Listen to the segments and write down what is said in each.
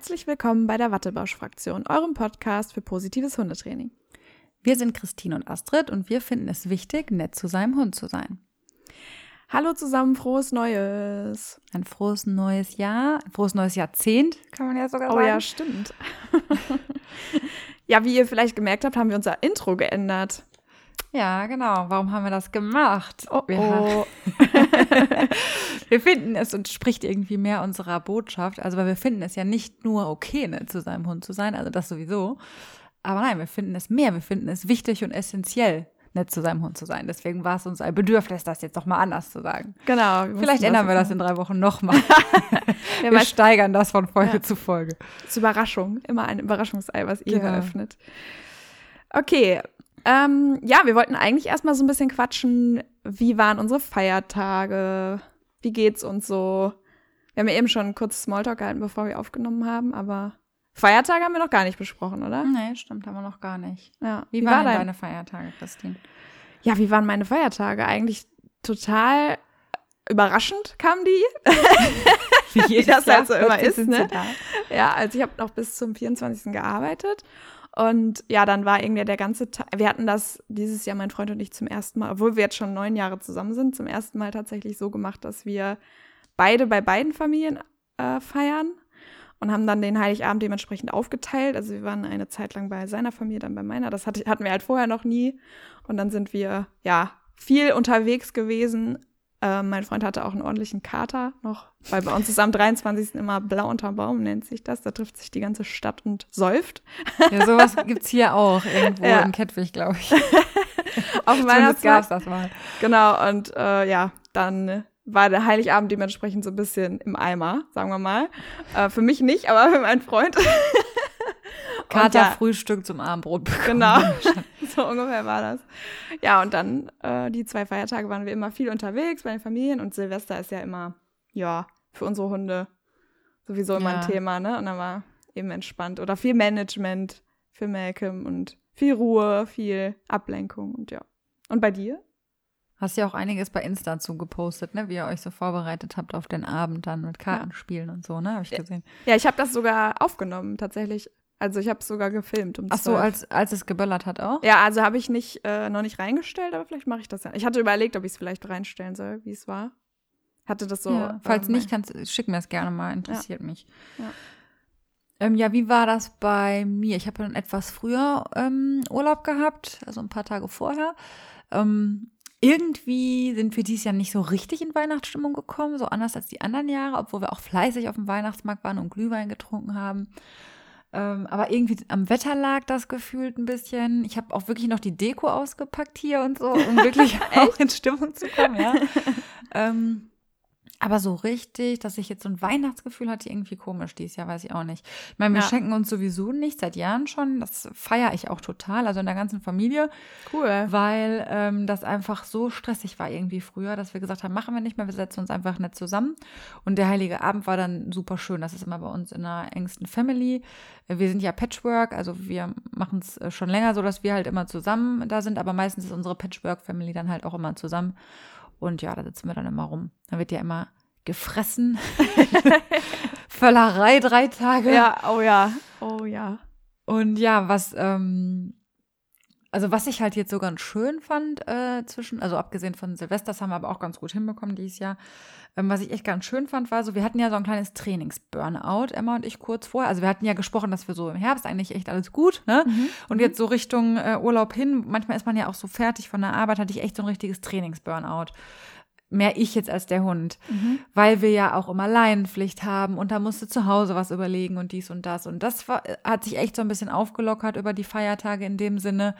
Herzlich willkommen bei der Wattebausch-Fraktion, eurem Podcast für positives Hundetraining. Wir sind Christine und Astrid und wir finden es wichtig, nett zu seinem Hund zu sein. Hallo zusammen, frohes Neues. Ein frohes neues Jahr, ein frohes neues Jahrzehnt, kann man ja sogar Oh sagen. ja, stimmt. ja, wie ihr vielleicht gemerkt habt, haben wir unser Intro geändert. Ja, genau. Warum haben wir das gemacht? Oh, wir, oh. wir finden es entspricht irgendwie mehr unserer Botschaft. Also, weil wir finden es ja nicht nur okay, nett zu seinem Hund zu sein, also das sowieso. Aber nein, wir finden es mehr. Wir finden es wichtig und essentiell, nett zu seinem Hund zu sein. Deswegen war es uns ein Bedürfnis, das jetzt doch mal anders zu sagen. Genau. wir Vielleicht ändern wir das in drei Wochen nochmal. Wir weil- steigern das von Folge Ja. zu Folge. Das ist Überraschung. Immer ein Überraschungsei, was ihr Genau. eröffnet. Okay. Ähm, ja, wir wollten eigentlich erstmal so ein bisschen quatschen. Wie waren unsere Feiertage? Wie geht's uns so? Wir haben ja eben schon kurz Smalltalk gehalten, bevor wir aufgenommen haben, aber Feiertage haben wir noch gar nicht besprochen, oder? Nee, stimmt, haben wir noch gar nicht. Ja. Wie, waren denn deine Feiertage, Christine? Ja, wie waren meine Feiertage? Eigentlich total überraschend kamen die. Wie das halt so immer ist, ne? Ja, also ich habe noch bis zum 24. gearbeitet. Und ja, dann war irgendwie der ganze Tag. Wir hatten das dieses Jahr, mein Freund und ich, zum ersten Mal, obwohl wir jetzt schon neun Jahre zusammen sind, zum ersten Mal tatsächlich so gemacht, dass wir beide bei beiden Familien äh, feiern und haben dann den Heiligabend dementsprechend aufgeteilt. Also wir waren eine Zeit lang bei seiner Familie, dann bei meiner. Das hatte, hatten wir halt vorher noch nie. Und dann sind wir ja viel unterwegs gewesen. Äh, mein Freund hatte auch einen ordentlichen Kater noch, weil bei uns ist am 23. immer blau unterm Baum, nennt sich das. Da trifft sich die ganze Stadt und säuft. Ja, sowas gibt's hier auch irgendwo Ja. in Kettwig, glaube ich. Auf Weihnachtsmarkt. gab's das mal. Genau, und äh, ja, dann war der Heiligabend dementsprechend so ein bisschen im Eimer, sagen wir mal. Äh, für mich nicht, aber für meinen Freund. Und Kater ja, Frühstück zum Abendbrot bekommen. Genau. so ungefähr war das. Ja, und dann äh, die zwei Feiertage waren wir immer viel unterwegs bei den Familien und Silvester ist ja immer, ja, für unsere Hunde sowieso immer ein Ja. Thema, ne? Und dann war eben entspannt. Oder viel Management für Malcolm und viel Ruhe, viel Ablenkung und ja. Und bei dir? Hast ja auch einiges bei Insta zu gepostet, ne? Wie ihr euch so vorbereitet habt auf den Abend dann mit Kartenspielen und so, ne? Habe ich gesehen. Ja, ich habe das sogar aufgenommen, tatsächlich. Also ich habe es sogar gefilmt. Um Ach so, 12. als, als es geböllert hat auch? Ja, also habe ich nicht, äh, noch nicht reingestellt, aber vielleicht mache ich das ja. Ich hatte überlegt, ob ich es vielleicht reinstellen soll, wie es war. Hatte das so. ja. Falls ähm, nicht, kannst schick mir das gerne mal, interessiert mich. Ja. Ähm, ja, wie war das bei mir? Ich habe dann etwas früher ähm, Urlaub gehabt, also ein paar Tage vorher. Ähm, irgendwie sind wir dieses Jahr nicht so richtig in Weihnachtsstimmung gekommen, so anders als die anderen Jahre, obwohl wir auch fleißig auf dem Weihnachtsmarkt waren und Glühwein getrunken haben. Ähm, aber irgendwie am Wetter lag das gefühlt ein bisschen. Ich habe auch wirklich noch die Deko ausgepackt hier und so, um wirklich auch in Stimmung zu kommen, ja. ähm, aber so richtig, dass ich jetzt so ein Weihnachtsgefühl hatte, irgendwie komisch dieses Jahr, weiß ich auch nicht. Ich meine, wir Ja. schenken uns sowieso nicht, seit Jahren schon. Das feiere ich auch total, also in der ganzen Familie, Cool. weil ähm, das einfach so stressig war irgendwie früher, dass wir gesagt haben, machen wir nicht mehr, wir setzen uns einfach nett zusammen. Und der Heilige Abend war dann super schön. Das ist immer bei uns in einer engsten Family. Wir sind ja Patchwork, also wir machen es äh, schon länger so, dass wir halt immer zusammen da sind, aber meistens ist unsere Patchwork-Family dann halt auch immer zusammen. Und ja, da sitzen wir dann immer rum. Dann wird ja immer gefressen. Völlerei drei Tage. Ja, oh ja. Oh ja. Und ja, was, ähm, also was ich halt jetzt so ganz schön fand äh, zwischen, also abgesehen von Silvester, das haben wir aber auch ganz gut hinbekommen dieses Jahr. Ähm, was ich echt ganz schön fand, war so, wir hatten ja so ein kleines Trainings-Burnout, Emma und ich kurz vorher. Also wir hatten ja gesprochen, dass wir so im Herbst eigentlich echt alles gut, ne? Und jetzt so Richtung äh, Urlaub hin, manchmal ist man ja auch so fertig von der Arbeit, hatte ich echt so ein richtiges Trainings-Burnout. Mehr ich jetzt als der Hund, weil wir ja auch immer Leinenpflicht haben und da musste zu Hause was überlegen und dies und das. Und das war, hat sich echt so ein bisschen aufgelockert über die Feiertage in dem Sinne,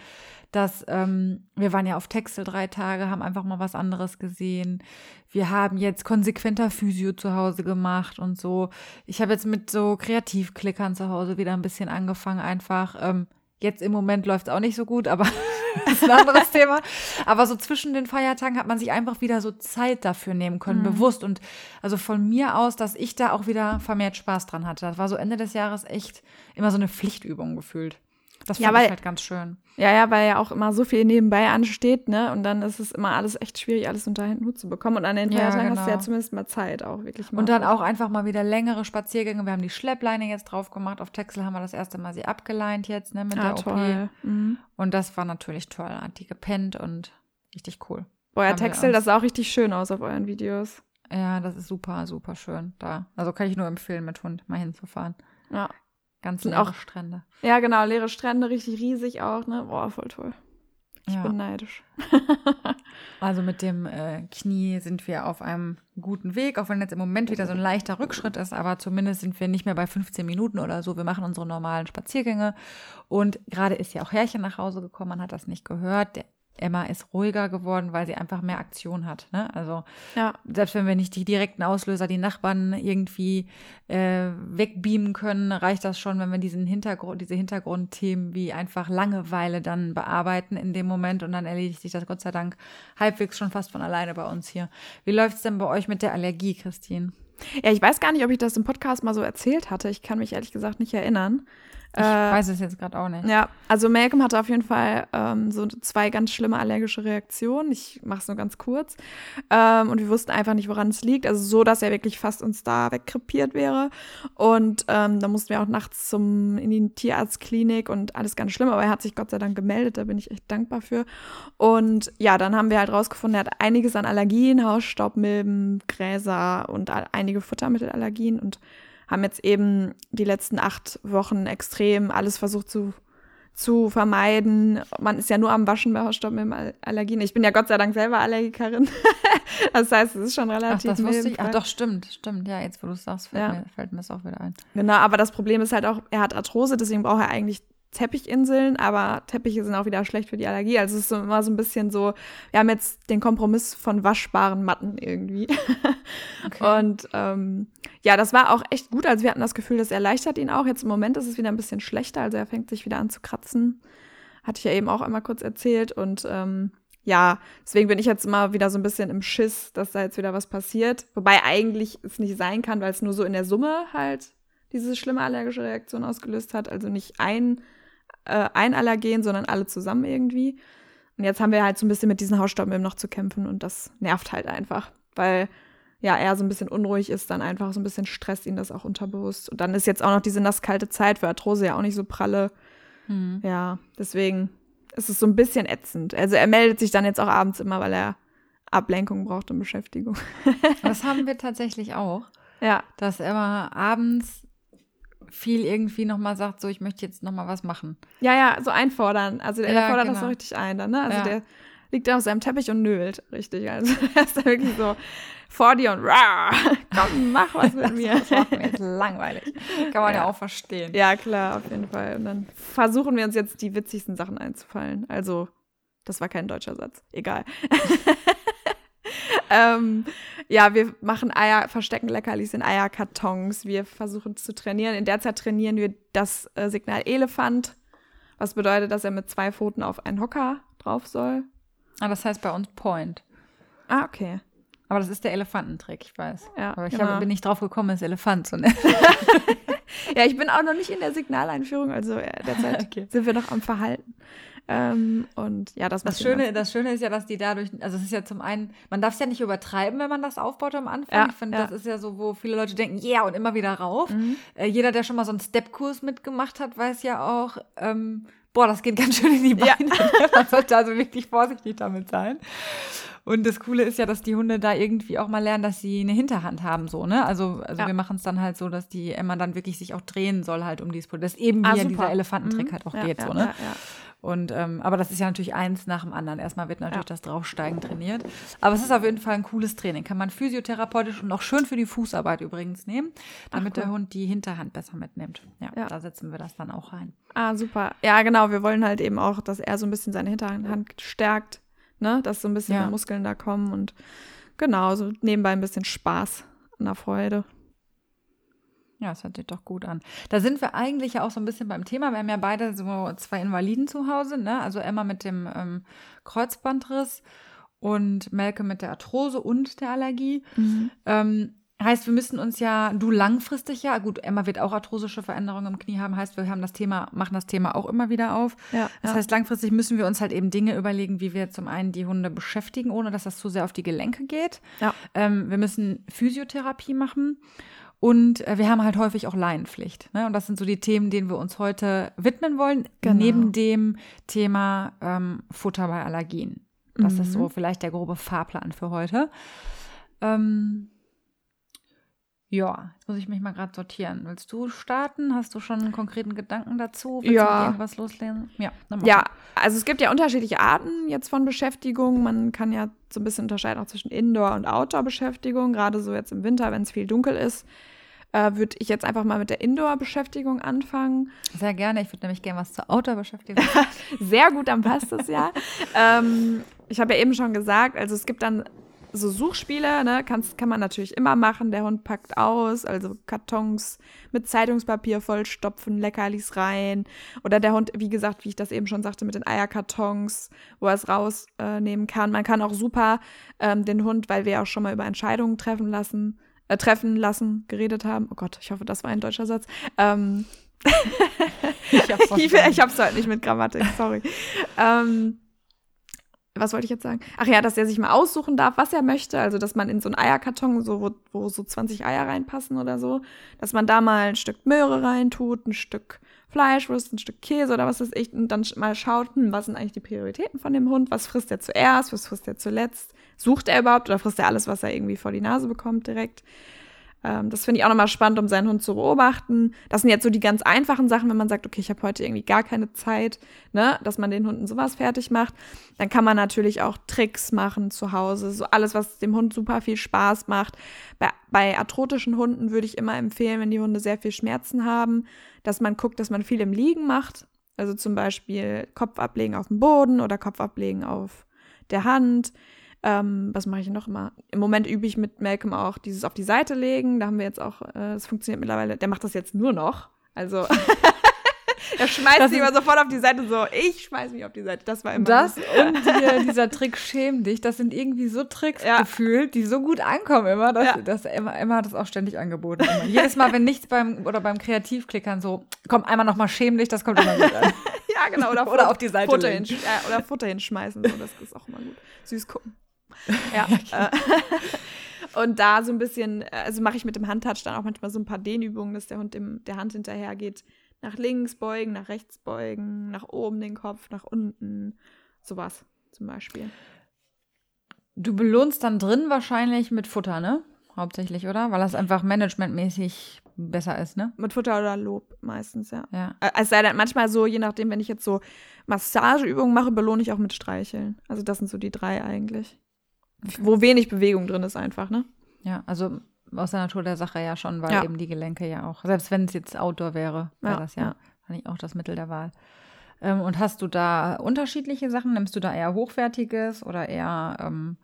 dass ähm, wir waren ja auf Texel drei Tage, haben einfach mal was anderes gesehen. Wir haben jetzt konsequenter Physio zu Hause gemacht und so. Ich habe jetzt mit so Kreativklickern zu Hause wieder ein bisschen angefangen, einfach. Ähm, jetzt im Moment läuft es auch nicht so gut, aber das ist ein anderes Thema. Aber so zwischen den Feiertagen hat man sich einfach wieder so Zeit dafür nehmen können, bewusst. Und also von mir aus, dass ich da auch wieder vermehrt Spaß dran hatte. Das war so Ende des Jahres echt immer so eine Pflichtübung gefühlt. Das finde ja, ich halt ganz schön. Ja, ja, weil ja auch immer so viel nebenbei ansteht, ne? Und dann ist es immer alles echt schwierig, alles unter einen Hut zu bekommen. Und an den Feiertagen ja, genau. hast du ja genau. zumindest mal Zeit auch wirklich mal. Und dann auch einfach mal wieder längere Spaziergänge. Wir haben die Schleppleine jetzt drauf gemacht. Auf Texel haben wir das erste Mal sie abgeleint jetzt, ne, mit ah, der toll. OP. Mhm. Und das war natürlich toll. Hat die gepennt und richtig cool. Euer Texel, das sah auch richtig schön aus auf euren Videos. Ja, das ist super, super schön da. Also kann ich nur empfehlen, mit Hund mal hinzufahren. Ja. Ganz leere auch, Strände. Ja, genau, leere Strände, richtig riesig auch, ne? Boah, voll toll. Ich ja. bin neidisch. also mit dem äh, Knie sind wir auf einem guten Weg, auch wenn jetzt im Moment wieder so ein leichter Rückschritt ist, aber zumindest sind wir nicht mehr bei 15 Minuten oder so. Wir machen unsere normalen Spaziergänge und gerade ist ja auch Herrchen nach Hause gekommen, man hat das nicht gehört. Der Emma ist ruhiger geworden, weil sie einfach mehr Aktion hat. Ne? Also ja. selbst wenn wir nicht die direkten Auslöser, die Nachbarn irgendwie äh, wegbeamen können, reicht das schon, wenn wir diesen Hintergrund, diese Hintergrundthemen wie einfach Langeweile dann bearbeiten in dem Moment und dann erledigt sich das Gott sei Dank halbwegs schon fast von alleine bei uns hier. Wie läuft es denn bei euch mit der Allergie, Christine? Ja, ich weiß gar nicht, ob ich das im Podcast mal so erzählt hatte. Ich kann mich ehrlich gesagt nicht erinnern. Ich äh, weiß es jetzt gerade auch nicht. Ja, also Malcolm hatte auf jeden Fall ähm, so zwei ganz schlimme allergische Reaktionen. Ich mache es nur ganz kurz. Ähm, und wir wussten einfach nicht, woran es liegt. Also so, dass er wirklich fast uns da wegkrepiert wäre. Und ähm, da mussten wir auch nachts zum in die Tierarztklinik und alles ganz schlimm. Aber er hat sich Gott sei Dank gemeldet. Da bin ich echt dankbar für. Und ja, dann haben wir halt rausgefunden, er hat einiges an Allergien, Hausstaubmilben, Gräser und einige Futtermittelallergien und haben jetzt eben die letzten acht Wochen extrem alles versucht zu, zu vermeiden. Man ist ja nur am Waschen bei Hausstaub mit Allergien. Ich bin ja Gott sei Dank selber Allergikerin. das heißt, es ist schon relativ. Ach, das wusste ich. Ach, doch, stimmt, stimmt. Ja, jetzt, wo du es sagst, fällt, ja. mir, fällt mir das auch wieder ein. Genau, aber das Problem ist halt auch, er hat Arthrose, deswegen braucht er eigentlich Teppichinseln, aber Teppiche sind auch wieder schlecht für die Allergie. Also es ist immer so ein bisschen so, wir haben jetzt den Kompromiss von waschbaren Matten irgendwie. Okay. Und ähm, ja, das war auch echt gut. Also wir hatten das Gefühl, das erleichtert ihn auch. Jetzt im Moment ist es wieder ein bisschen schlechter, also er fängt sich wieder an zu kratzen. Hatte ich ja eben auch einmal kurz erzählt. Und ähm, ja, deswegen bin ich jetzt immer wieder so ein bisschen im Schiss, dass da jetzt wieder was passiert. Wobei eigentlich es nicht sein kann, weil es nur so in der Summe halt diese schlimme allergische Reaktion ausgelöst hat. Also nicht ein äh, ein Allergen, sondern alle zusammen irgendwie. Und jetzt haben wir halt so ein bisschen mit diesen Hausstaubmilben noch zu kämpfen und das nervt halt einfach, weil ja, er so ein bisschen unruhig ist, dann einfach so ein bisschen stresst ihn das auch unterbewusst. Und dann ist jetzt auch noch diese nasskalte Zeit für Arthrose ja auch nicht so pralle. Mhm. Ja, deswegen ist es so ein bisschen ätzend. Also er meldet sich dann jetzt auch abends immer, weil er Ablenkung braucht und Beschäftigung. das haben wir tatsächlich auch. Ja. Dass er immer abends viel irgendwie nochmal sagt, so ich möchte jetzt nochmal was machen. Ja, ja, so einfordern. Also der, ja, fordert genau. das so richtig ein dann, ne? Also ja. der liegt da auf seinem Teppich und nölt, richtig. Also er ist da wirklich so vor dir und rah, komm, mach was mit mir. Das macht mir jetzt langweilig. Kann man ja. ja. auch verstehen. Ja, klar, auf jeden Fall. Und dann versuchen wir uns jetzt die witzigsten Sachen einzufallen. Also, das war kein deutscher Satz. Egal. ähm, ja, wir machen Eier, verstecken Leckerlis in Eierkartons. Wir versuchen zu trainieren. In der Zeit trainieren wir das äh, Signal Elefant, was bedeutet, dass er mit zwei Pfoten auf einen Hocker drauf soll. Ah, das heißt bei uns Point. Ah, okay. Aber das ist der Elefantentrick, ich weiß. Ja, Aber ich genau. hab, bin nicht drauf gekommen, es Elefant zu nennen. ja, ich bin auch noch nicht in der Signaleinführung, also äh, derzeit okay. sind wir noch am Verhalten. Ähm, und ja, das das Schöne, das Schöne ist ja, dass die dadurch, also es ist ja zum einen, man darf es ja nicht übertreiben, wenn man das aufbaut am Anfang. Ja, ich finde, ja. das ist ja so, wo viele Leute denken, ja, yeah, und immer wieder rauf. Mhm. Äh, jeder, der schon mal so einen Step-Kurs mitgemacht hat, weiß ja auch, ähm, boah, das geht ganz schön in die Beine. Ja. man sollte also wirklich vorsichtig damit sein. Und das Coole ist ja, dass die Hunde da irgendwie auch mal lernen, dass sie eine Hinterhand haben, so, ne? Also, also ja. wir machen es dann halt so, dass die Emma dann wirklich sich auch drehen soll, halt um dieses Produkt. Das eben ah, wie ja dieser Elefantentrick mhm. halt auch ja, geht, so, ne? Ja, ja. Und ähm, aber das ist ja natürlich eins nach dem anderen. Erstmal wird natürlich ja. das Draufsteigen trainiert. Aber es ist auf jeden Fall ein cooles Training. Kann man physiotherapeutisch und auch schön für die Fußarbeit übrigens nehmen, damit Ach, cool. der Hund die Hinterhand besser mitnimmt. Ja, ja, da setzen wir das dann auch rein. Ah, super. Ja, genau. Wir wollen halt eben auch, dass er so ein bisschen seine Hinterhand stärkt, ne? Dass so ein bisschen ja. Muskeln da kommen und genau, so nebenbei ein bisschen Spaß an der Freude. Ja, das hört sich doch gut an. Da sind wir eigentlich ja auch so ein bisschen beim Thema. Wir haben ja beide so zwei Invaliden zu Hause, ne? Also Emma mit dem ähm, Kreuzbandriss und Melke mit der Arthrose und der Allergie. Mhm. Ähm, Heißt, wir müssen uns ja, du langfristig ja, gut, Emma wird auch arthrosische Veränderungen im Knie haben, heißt, wir haben das Thema, machen das Thema auch immer wieder auf. Ja, das ja. heißt, langfristig müssen wir uns halt eben Dinge überlegen, wie wir zum einen die Hunde beschäftigen, ohne dass das zu sehr auf die Gelenke geht. Ja. Ähm, wir müssen Physiotherapie machen. Und äh, wir haben halt häufig auch Laienpflicht. Ne? Und das sind so die Themen, denen wir uns heute widmen wollen, genau. neben dem Thema ähm, Futter bei Allergien. Das mhm. ist so vielleicht der grobe Fahrplan für heute. Ähm, ja, jetzt muss ich mich mal gerade sortieren. Willst du starten? Hast du schon einen konkreten Gedanken dazu? Willst ja. du irgendwas loslesen? Ja, ja, also es gibt ja unterschiedliche Arten jetzt von Beschäftigung. Man kann ja so ein bisschen unterscheiden auch zwischen Indoor- und Outdoor-Beschäftigung. Gerade so jetzt im Winter, wenn es viel dunkel ist, äh, würde ich jetzt einfach mal mit der Indoor-Beschäftigung anfangen. Sehr gerne. Ich würde nämlich gerne was zur Outdoor-Beschäftigung. Sehr gut, dann passt es ja. ähm, ich habe ja eben schon gesagt, also es gibt dann so Suchspiele, ne, kann's, kann man natürlich immer machen. Der Hund packt aus, also Kartons mit Zeitungspapier vollstopfen, Leckerlis rein. Oder der Hund, wie gesagt, wie ich das eben schon sagte, mit den Eierkartons, wo er es rausnehmen äh, kann. Man kann auch super ähm, den Hund, weil wir auch schon mal über Entscheidungen treffen lassen, äh, treffen lassen, geredet haben. Oh Gott, ich hoffe, das war ein deutscher Satz. Ähm, ich hab's, ich hab's heute nicht mit Grammatik, sorry. ähm, was wollte ich jetzt sagen? Ach ja, dass er sich mal aussuchen darf, was er möchte. Also, dass man in so einen Eierkarton, so, wo, wo so 20 Eier reinpassen oder so, dass man da mal ein Stück Möhre reintut, ein Stück Fleischwurst, ein Stück Käse oder was weiß ich, und dann mal schaut, hm, was sind eigentlich die Prioritäten von dem Hund? Was frisst er zuerst? Was frisst er zuletzt? Sucht er überhaupt oder frisst er alles, was er irgendwie vor die Nase bekommt direkt? Ähm, das finde ich auch nochmal spannend, um seinen Hund zu beobachten. Das sind jetzt so die ganz einfachen Sachen, wenn man sagt, okay, ich habe heute irgendwie gar keine Zeit, ne, dass man den Hunden sowas fertig macht. Dann kann man natürlich auch Tricks machen zu Hause, so alles, was dem Hund super viel Spaß macht. Bei, bei arthrotischen Hunden würde ich immer empfehlen, wenn die Hunde sehr viel Schmerzen haben, dass man guckt, dass man viel im Liegen macht. Also zum Beispiel Kopf ablegen auf dem Boden oder Kopf ablegen auf der Hand ähm, was mache ich noch immer? Im Moment übe ich mit Malcolm auch dieses auf die Seite legen. Da haben wir jetzt auch, äh, das funktioniert mittlerweile, der macht das jetzt nur noch. Also er schmeißt sich immer sofort auf die Seite so, ich schmeiß mich auf die Seite. Das war immer Das und die, dieser Trick schäm dich, das sind irgendwie so Tricks ja. gefühlt, die so gut ankommen immer, dass, ja. dass Emma, Emma hat das auch ständig angeboten. Immer. Jedes Mal, wenn nichts beim oder beim Kreativklickern so, komm einmal nochmal schäm dich, das kommt immer gut an. ja, genau. Oder, oder auf die Seite Futter, hin, äh, oder Futter hinschmeißen, so, das ist auch immer gut. Süß gucken. Ja. Äh, und da so ein bisschen, also mache ich mit dem Handtouch dann auch manchmal so ein paar Dehnübungen, dass der Hund dem, der Hand hinterher geht. Nach links beugen, nach rechts beugen, nach oben den Kopf, nach unten. Sowas zum Beispiel. Du belohnst dann drin wahrscheinlich mit Futter, ne? Hauptsächlich, oder? Weil das einfach managementmäßig besser ist, ne? Mit Futter oder Lob meistens, ja. ja. Es sei denn, manchmal so, je nachdem, wenn ich jetzt so Massageübungen mache, belohne ich auch mit Streicheln. Also das sind so die drei eigentlich. Wo wenig Bewegung drin ist einfach, ne? Ja, also aus der Natur der Sache ja schon, weil ja. eben die Gelenke ja auch, selbst wenn es jetzt Outdoor wäre, wäre ja, das ja, ja. auch das Mittel der Wahl. Ähm, und hast du da unterschiedliche Sachen? Nimmst du da eher hochwertiges oder eher ähm,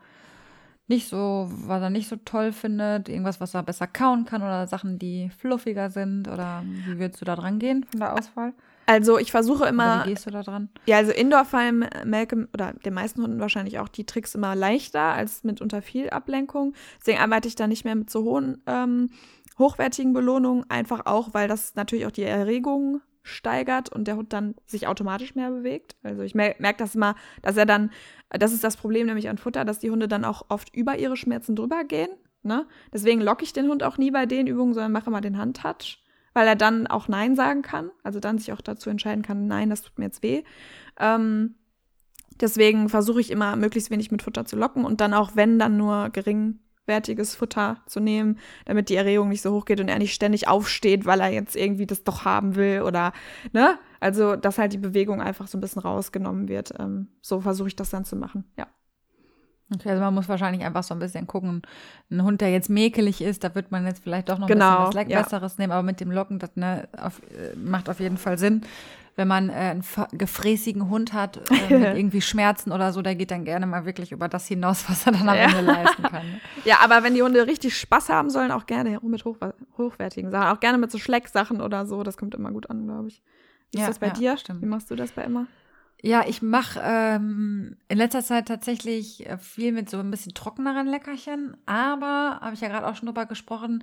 nicht so, was er nicht so toll findet, irgendwas, was er besser kauen kann oder Sachen, die fluffiger sind? Oder wie würdest du da dran gehen von der Auswahl? Also ich versuche immer. Oder wie gehst du da dran? Ja, also Indoor fallen Malcolm oder den meisten Hunden wahrscheinlich auch die Tricks immer leichter als mit unter viel Ablenkung. Deswegen arbeite ich da nicht mehr mit so hohen, ähm, hochwertigen Belohnungen, einfach auch, weil das natürlich auch die Erregung steigert und der Hund dann sich automatisch mehr bewegt. Also ich mer merke das immer, dass er dann, das ist das Problem nämlich an Futter, dass die Hunde dann auch oft über ihre Schmerzen drüber gehen. Ne? Deswegen locke ich den Hund auch nie bei den Übungen, sondern mache immer den Handtouch weil er dann auch Nein sagen kann, also dann sich auch dazu entscheiden kann, nein, das tut mir jetzt weh. Ähm, deswegen versuche ich immer möglichst wenig mit Futter zu locken und dann auch, wenn, dann nur geringwertiges Futter zu nehmen, damit die Erregung nicht so hoch geht und er nicht ständig aufsteht, weil er jetzt irgendwie das doch haben will oder, ne? Also, dass halt die Bewegung einfach so ein bisschen rausgenommen wird. Ähm, so versuche ich das dann zu machen, ja. Okay, also man muss wahrscheinlich einfach so ein bisschen gucken. Ein Hund, der jetzt mäkelig ist, da wird man jetzt vielleicht doch noch ein genau, bisschen was ja. Besseres nehmen, aber mit dem Locken, das ne, auf, äh, macht auf jeden Fall Sinn. Wenn man äh, einen gefräßigen Hund hat, äh, mit irgendwie Schmerzen oder so, der geht dann gerne mal wirklich über das hinaus, was er dann am Ende leisten kann. Ne? Ja, aber wenn die Hunde richtig Spaß haben sollen, auch gerne mit hoch, hochwertigen Sachen, auch gerne mit so Schlecksachen oder so, das kommt immer gut an, glaube ich. Wie ist ja, das bei ja, dir? Stimmt. Wie machst du das bei Emma? Ja, ich mache ähm, in letzter Zeit tatsächlich äh, viel mit so ein bisschen trockeneren Leckerchen, aber habe ich ja gerade auch schon drüber gesprochen,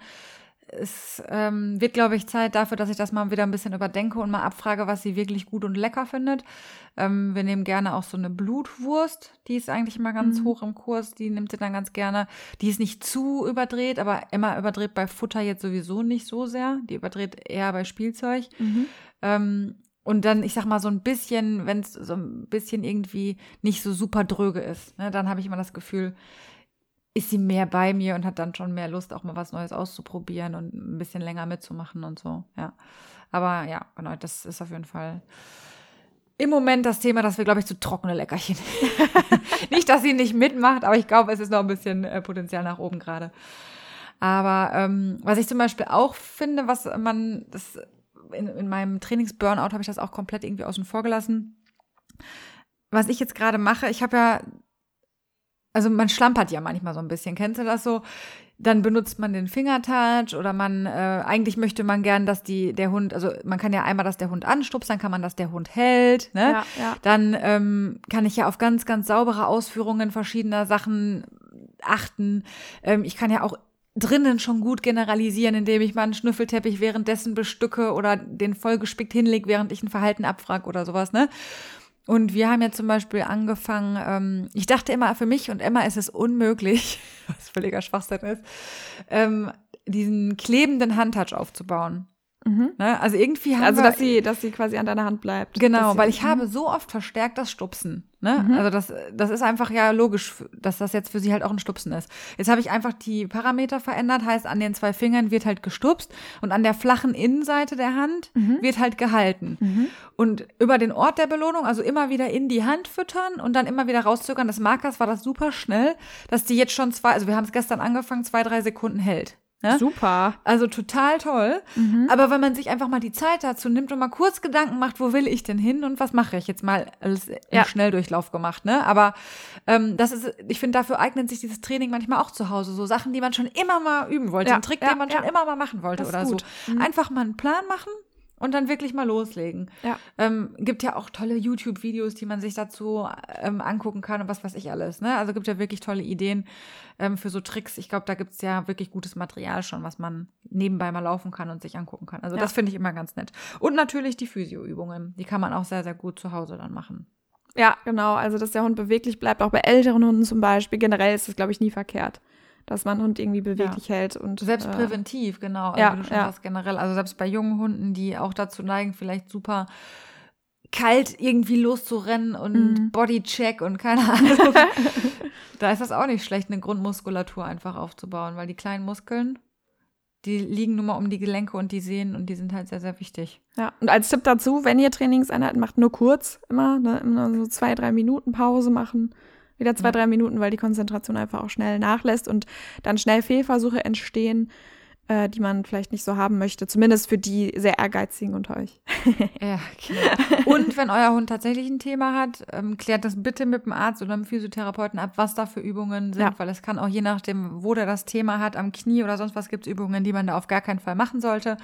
es ähm, wird, glaube ich, Zeit dafür, dass ich das mal wieder ein bisschen überdenke und mal abfrage, was sie wirklich gut und lecker findet. Ähm, wir nehmen gerne auch so eine Blutwurst, die ist eigentlich immer ganz mhm. hoch im Kurs, die nimmt sie dann ganz gerne. Die ist nicht zu überdreht, aber immer überdreht bei Futter jetzt sowieso nicht so sehr. Die überdreht eher bei Spielzeug. Mhm. Ähm, und dann, ich sag mal, so ein bisschen, wenn es so ein bisschen irgendwie nicht so super dröge ist, ne, dann habe ich immer das Gefühl, ist sie mehr bei mir und hat dann schon mehr Lust, auch mal was Neues auszuprobieren und ein bisschen länger mitzumachen und so, ja. Aber ja, genau, das ist auf jeden Fall im Moment das Thema, dass wir, glaube ich, zu trockene Leckerchen. nicht, dass sie nicht mitmacht, aber ich glaube, es ist noch ein bisschen äh, Potenzial nach oben gerade. Aber ähm, was ich zum Beispiel auch finde, was man, das in, in meinem Trainings-Burnout habe ich das auch komplett irgendwie außen vor gelassen. Was ich jetzt gerade mache, ich habe ja, also man schlampert ja manchmal so ein bisschen. Kennst du das so? Dann benutzt man den Fingertouch oder man, äh, eigentlich möchte man gern, dass die, der Hund, also man kann ja einmal, dass der Hund anstupst, dann kann man, dass der Hund hält. Ne? Ja, ja. Dann ähm, kann ich ja auf ganz, ganz saubere Ausführungen verschiedener Sachen achten. Ähm, ich kann ja auch drinnen schon gut generalisieren, indem ich mal einen Schnüffelteppich währenddessen bestücke oder den vollgespickt hinlege, während ich ein Verhalten abfrage oder sowas, ne? Und wir haben ja zum Beispiel angefangen, ähm, ich dachte immer, für mich und Emma ist es unmöglich, was völliger Schwachsinn ist, ähm, diesen klebenden Handtouch aufzubauen. Mhm. Ne? Also irgendwie haben Also, wir, dass sie, dass sie quasi an deiner Hand bleibt. Genau, weil ich habe so oft verstärkt das Stupsen. Ne? Mhm. Also das, das ist einfach ja logisch, dass das jetzt für sie halt auch ein Stupsen ist. Jetzt habe ich einfach die Parameter verändert, heißt an den zwei Fingern wird halt gestupst und an der flachen Innenseite der Hand mhm. wird halt gehalten. Mhm. Und über den Ort der Belohnung, also immer wieder in die Hand füttern und dann immer wieder rauszögern des Markers, war das super schnell, dass die jetzt schon zwei, also wir haben es gestern angefangen, zwei, drei Sekunden hält. Ne? Super. Also total toll. Mhm. Aber wenn man sich einfach mal die Zeit dazu nimmt und mal kurz Gedanken macht, wo will ich denn hin und was mache ich jetzt mal alles im ja. Schnelldurchlauf gemacht, ne? Aber ähm, das ist, ich finde, dafür eignet sich dieses Training manchmal auch zu Hause. So Sachen, die man schon immer mal üben wollte. Ja. Ein Trick, ja. den man schon immer mal machen wollte oder gut. so. Mhm. Einfach mal einen Plan machen und dann wirklich mal loslegen. Ja. Ähm, gibt ja auch tolle YouTube-Videos, die man sich dazu ähm, angucken kann und was weiß ich alles. Ne? Also gibt ja wirklich tolle Ideen ähm, für so Tricks. Ich glaube, da gibt es ja wirklich gutes Material schon, was man nebenbei mal laufen kann und sich angucken kann. Also ja. das finde ich immer ganz nett. Und natürlich die Physio-Übungen. Die kann man auch sehr, sehr gut zu Hause dann machen. Ja, genau. Also, dass der Hund beweglich bleibt, auch bei älteren Hunden zum Beispiel. Generell ist das, glaube ich, nie verkehrt dass man Hund irgendwie beweglich ja. hält und selbst äh, präventiv genau also ja, ja. Sagst, generell also selbst bei jungen Hunden die auch dazu neigen vielleicht super kalt irgendwie loszurennen und mhm. Bodycheck und keine Ahnung da ist das auch nicht schlecht eine Grundmuskulatur einfach aufzubauen weil die kleinen Muskeln die liegen nur mal um die Gelenke und die Sehnen und die sind halt sehr, sehr wichtig. Ja, und als Tipp dazu, wenn ihr Trainingseinheiten macht, nur kurz immer, ne, immer so zwei, drei Minuten Pause machen wieder zwei, drei Minuten, weil die Konzentration einfach auch schnell nachlässt und dann schnell Fehlversuche entstehen, äh, die man vielleicht nicht so haben möchte. Zumindest für die sehr ehrgeizigen unter euch. ja, genau. Und wenn euer Hund tatsächlich ein Thema hat, ähm, klärt das bitte mit dem Arzt oder dem Physiotherapeuten ab, was da für Übungen sind, ja. weil es kann auch je nachdem, wo der das Thema hat, am Knie oder sonst was gibt es Übungen, die man da auf gar keinen Fall machen sollte.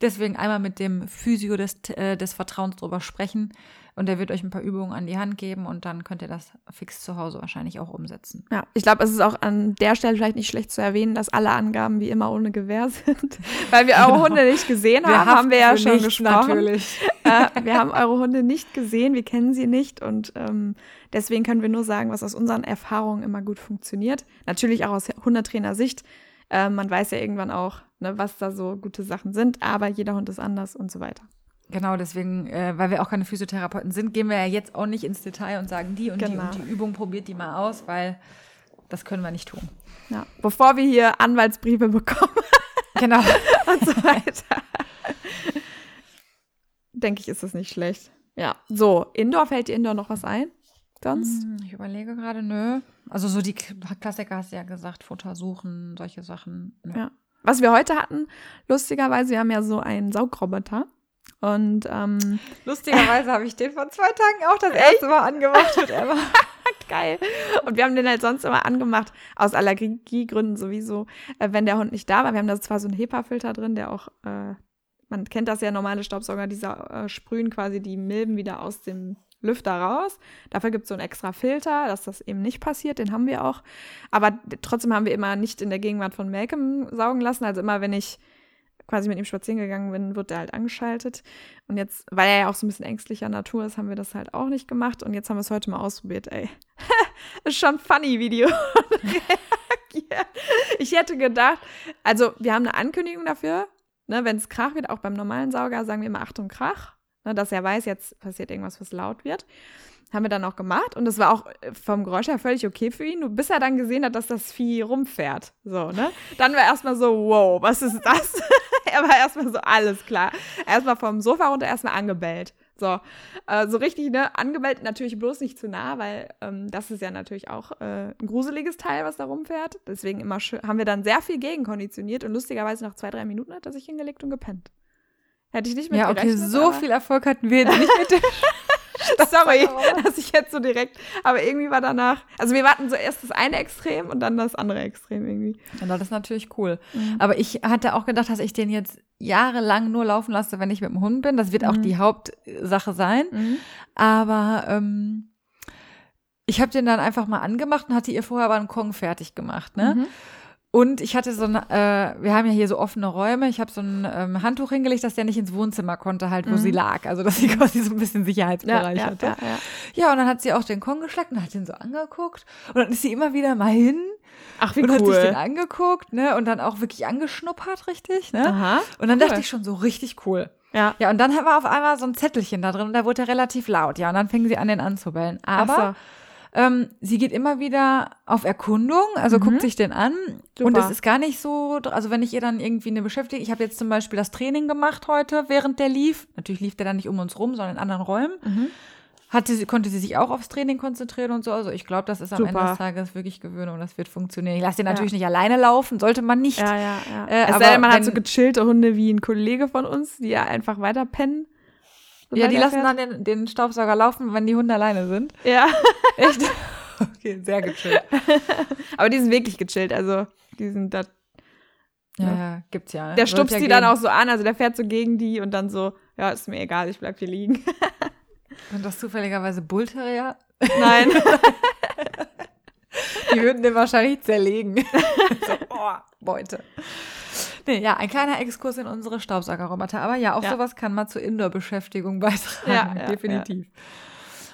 Deswegen einmal mit dem Physio des, äh, des Vertrauens drüber sprechen und er wird euch ein paar Übungen an die Hand geben und dann könnt ihr das fix zu Hause wahrscheinlich auch umsetzen. Ja, ich glaube, es ist auch an der Stelle vielleicht nicht schlecht zu erwähnen, dass alle Angaben wie immer ohne Gewähr sind. Weil wir eure genau. Hunde nicht gesehen haben, wir haben wir ja schon gesprochen. Natürlich. Äh, wir haben eure Hunde nicht gesehen, wir kennen sie nicht und ähm, deswegen können wir nur sagen, was aus unseren Erfahrungen immer gut funktioniert. Natürlich auch aus Hundetrainer-Sicht. Äh, man weiß ja irgendwann auch, ne, was da so gute Sachen sind, aber jeder Hund ist anders und so weiter. Genau, deswegen, äh, weil wir auch keine Physiotherapeuten sind, gehen wir ja jetzt auch nicht ins Detail und sagen, die und genau. die und die Übung probiert die mal aus, weil das können wir nicht tun. Ja, bevor wir hier Anwaltsbriefe bekommen. Genau. und so weiter. Denke ich, ist das nicht schlecht. Ja, so, Indoor, fällt dir Indoor noch was ein? Sonst? Hm, ich überlege gerade, nö. Also so die Klassiker hast du ja gesagt, Futter suchen, solche Sachen. Nö. Ja. Was wir heute hatten, lustigerweise, wir haben ja so einen Saugroboter. Und ähm, lustigerweise habe ich den vor zwei Tagen auch das erste Mal angemacht mit Emma. Geil. Und wir haben den halt sonst immer angemacht, aus Allergiegründen sowieso, äh, wenn der Hund nicht da war. Wir haben da zwar so einen HEPA-Filter drin, der auch, äh, man kennt das ja, normale Staubsauger, die äh, sprühen quasi die Milben wieder aus dem Lüfter raus. Dafür gibt es so einen extra Filter, dass das eben nicht passiert. Den haben wir auch. Aber trotzdem haben wir immer nicht in der Gegenwart von Malcolm saugen lassen. Also immer, wenn ich quasi mit ihm spazieren gegangen bin, wird er halt angeschaltet. Und jetzt, weil er ja auch so ein bisschen ängstlicher Natur ist, haben wir das halt auch nicht gemacht. Und jetzt haben wir es heute mal ausprobiert, ey. ist schon funny Video. ich hätte gedacht, also wir haben eine Ankündigung dafür, ne, wenn es Krach wird, auch beim normalen Sauger sagen wir immer Achtung Krach, ne, dass er weiß, jetzt passiert irgendwas, was laut wird. Haben wir dann auch gemacht und das war auch äh, vom Geräusch her völlig okay für ihn, bis er dann gesehen hat, dass das Vieh rumfährt. So, ne? Dann war erstmal so, wow, was ist das? er war erstmal so, alles klar. Erstmal vom Sofa runter, erstmal angebellt. So, äh, so richtig, ne, angebellt natürlich bloß nicht zu nah, weil ähm, das ist ja natürlich auch äh, ein gruseliges Teil, was da rumfährt. Deswegen immer schön, haben wir dann sehr viel gegenkonditioniert und lustigerweise nach zwei, drei Minuten hat er sich hingelegt und gepennt. Hätte ich nicht mit Ja, okay, so viel Erfolg hatten wir jetzt nicht mit dem Sorry, dass ich jetzt so direkt, aber irgendwie war danach, also wir warten so erst das eine Extrem und dann das andere Extrem irgendwie. Und das ist natürlich cool. Mhm. Aber ich hatte auch gedacht, dass ich den jetzt jahrelang nur laufen lasse, wenn ich mit dem Hund bin. Das wird mhm. auch die Hauptsache sein. Mhm. Aber ähm, ich habe den dann einfach mal angemacht und hatte ihr vorher aber einen Kong fertig gemacht, ne? Und ich hatte so ein, äh, wir haben ja hier so offene Räume. Ich habe so ein ähm, Handtuch hingelegt, dass der nicht ins Wohnzimmer konnte, halt, wo mhm. sie lag. Also, dass sie quasi so ein bisschen Sicherheitsbereich ja, hatte. Ja, ja. ja, und dann hat sie auch den Kong geschlackt und hat den so angeguckt. Und dann ist sie immer wieder mal hin. Ach, wie und cool. hat sich den angeguckt, ne? Und dann auch wirklich angeschnuppert, richtig, ne? Aha. Und dann cool. dachte ich schon so richtig cool. Ja. Ja, und dann war auf einmal so ein Zettelchen da drin und da wurde er relativ laut, ja. Und dann fing sie an, den anzubellen. Aber ähm, sie geht immer wieder auf Erkundung, also mhm. guckt sich den an. Super. Und es ist gar nicht so, also wenn ich ihr dann irgendwie eine Beschäftigung, ich habe jetzt zum Beispiel das Training gemacht heute, während der lief. Natürlich lief der dann nicht um uns rum, sondern in anderen Räumen. Mhm. Hatte sie, konnte sie sich auch aufs Training konzentrieren und so. Also ich glaube, das ist am Super. Ende des Tages wirklich Gewöhnung. Das wird funktionieren. Ich lasse den natürlich ja. nicht alleine laufen, sollte man nicht. Ja, ja, ja. Äh, es sei denn, man hat so gechillte Hunde wie ein Kollege von uns, die ja einfach weiter pennen. Ja, die lassen dann den, den Staubsauger laufen, wenn die Hunde alleine sind. Ja. Echt? Okay, sehr gechillt. Aber die sind wirklich gechillt, also die sind da. Ja, ja, ja gibt's ja. Der stupst ja die dann auch so an, also der fährt so gegen die und dann so, ja, ist mir egal, ich bleib hier liegen. Sind das zufälligerweise Bullterrier? Nein. die würden den wahrscheinlich zerlegen. so, oh, Beute. Nee, ja, ein kleiner Exkurs in unsere Staubsaugerroboter. Aber ja, auch ja. sowas kann man zur Indoor-Beschäftigung beitragen. Ja, ja definitiv.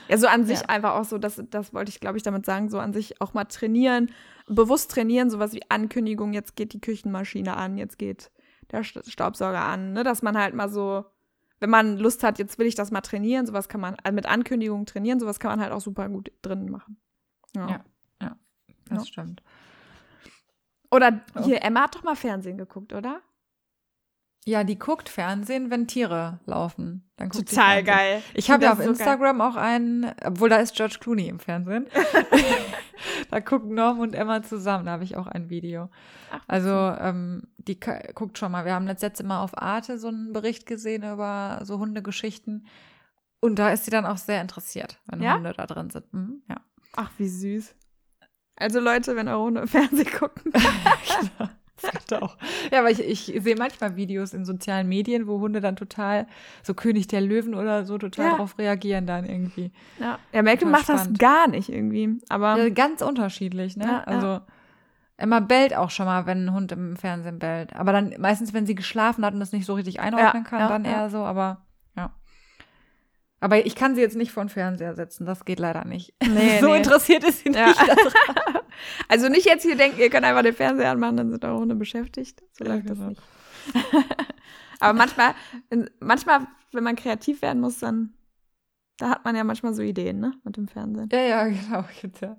Ja. so an sich ja. einfach auch so, das, das wollte ich, glaube ich, damit sagen, so an sich auch mal trainieren, bewusst trainieren, sowas wie Ankündigung, jetzt geht die Küchenmaschine an, jetzt geht der Staubsauger an, ne, dass man halt mal so, wenn man Lust hat, jetzt will ich das mal trainieren, sowas kann man, also mit Ankündigung trainieren, sowas kann man halt auch super gut drin machen. Ja, ja, ja das stimmt. Oder hier, Emma hat doch mal Fernsehen geguckt, oder? Ja, die guckt Fernsehen, wenn Tiere laufen. Dann guckt Total geil. Ich habe ja auf so Instagram geil. auch einen, obwohl da ist George Clooney im Fernsehen. da gucken Norm und Emma zusammen. Da habe ich auch ein Video. Ach, also ähm, die guckt schon mal. Wir haben letztes Mal auf Arte so einen Bericht gesehen über so Hundegeschichten. Und da ist sie dann auch sehr interessiert, wenn ja? Hunde da drin sind. Mhm, ja. Ach, wie süß. Also Leute, wenn eure Hunde Fernsehen gucken. genau. Das auch. Ja, aber ich, ich sehe manchmal Videos in sozialen Medien, wo Hunde dann total, so König der Löwen oder so, total ja. darauf reagieren dann irgendwie. Ja, ja Malcolm macht spannend. das gar nicht irgendwie. Aber ja, ganz unterschiedlich, ne? Ja, also ja. Emma bellt auch schon mal, wenn ein Hund im Fernsehen bellt. Aber dann meistens, wenn sie geschlafen hat und das nicht so richtig einordnen kann, dann eher so, aber aber ich kann sie jetzt nicht vor den Fernseher setzen, das geht leider nicht. Nee, so nee. interessiert ist sie nicht. Ja. also nicht jetzt hier denken, ihr könnt einfach den Fernseher anmachen, dann sind eure Hunde beschäftigt. So läuft ja, genau. das nicht. Aber manchmal, manchmal, wenn man kreativ werden muss, dann da hat man ja manchmal so Ideen, ne? Mit dem Fernsehen. Ja, ja, genau. Gibt ja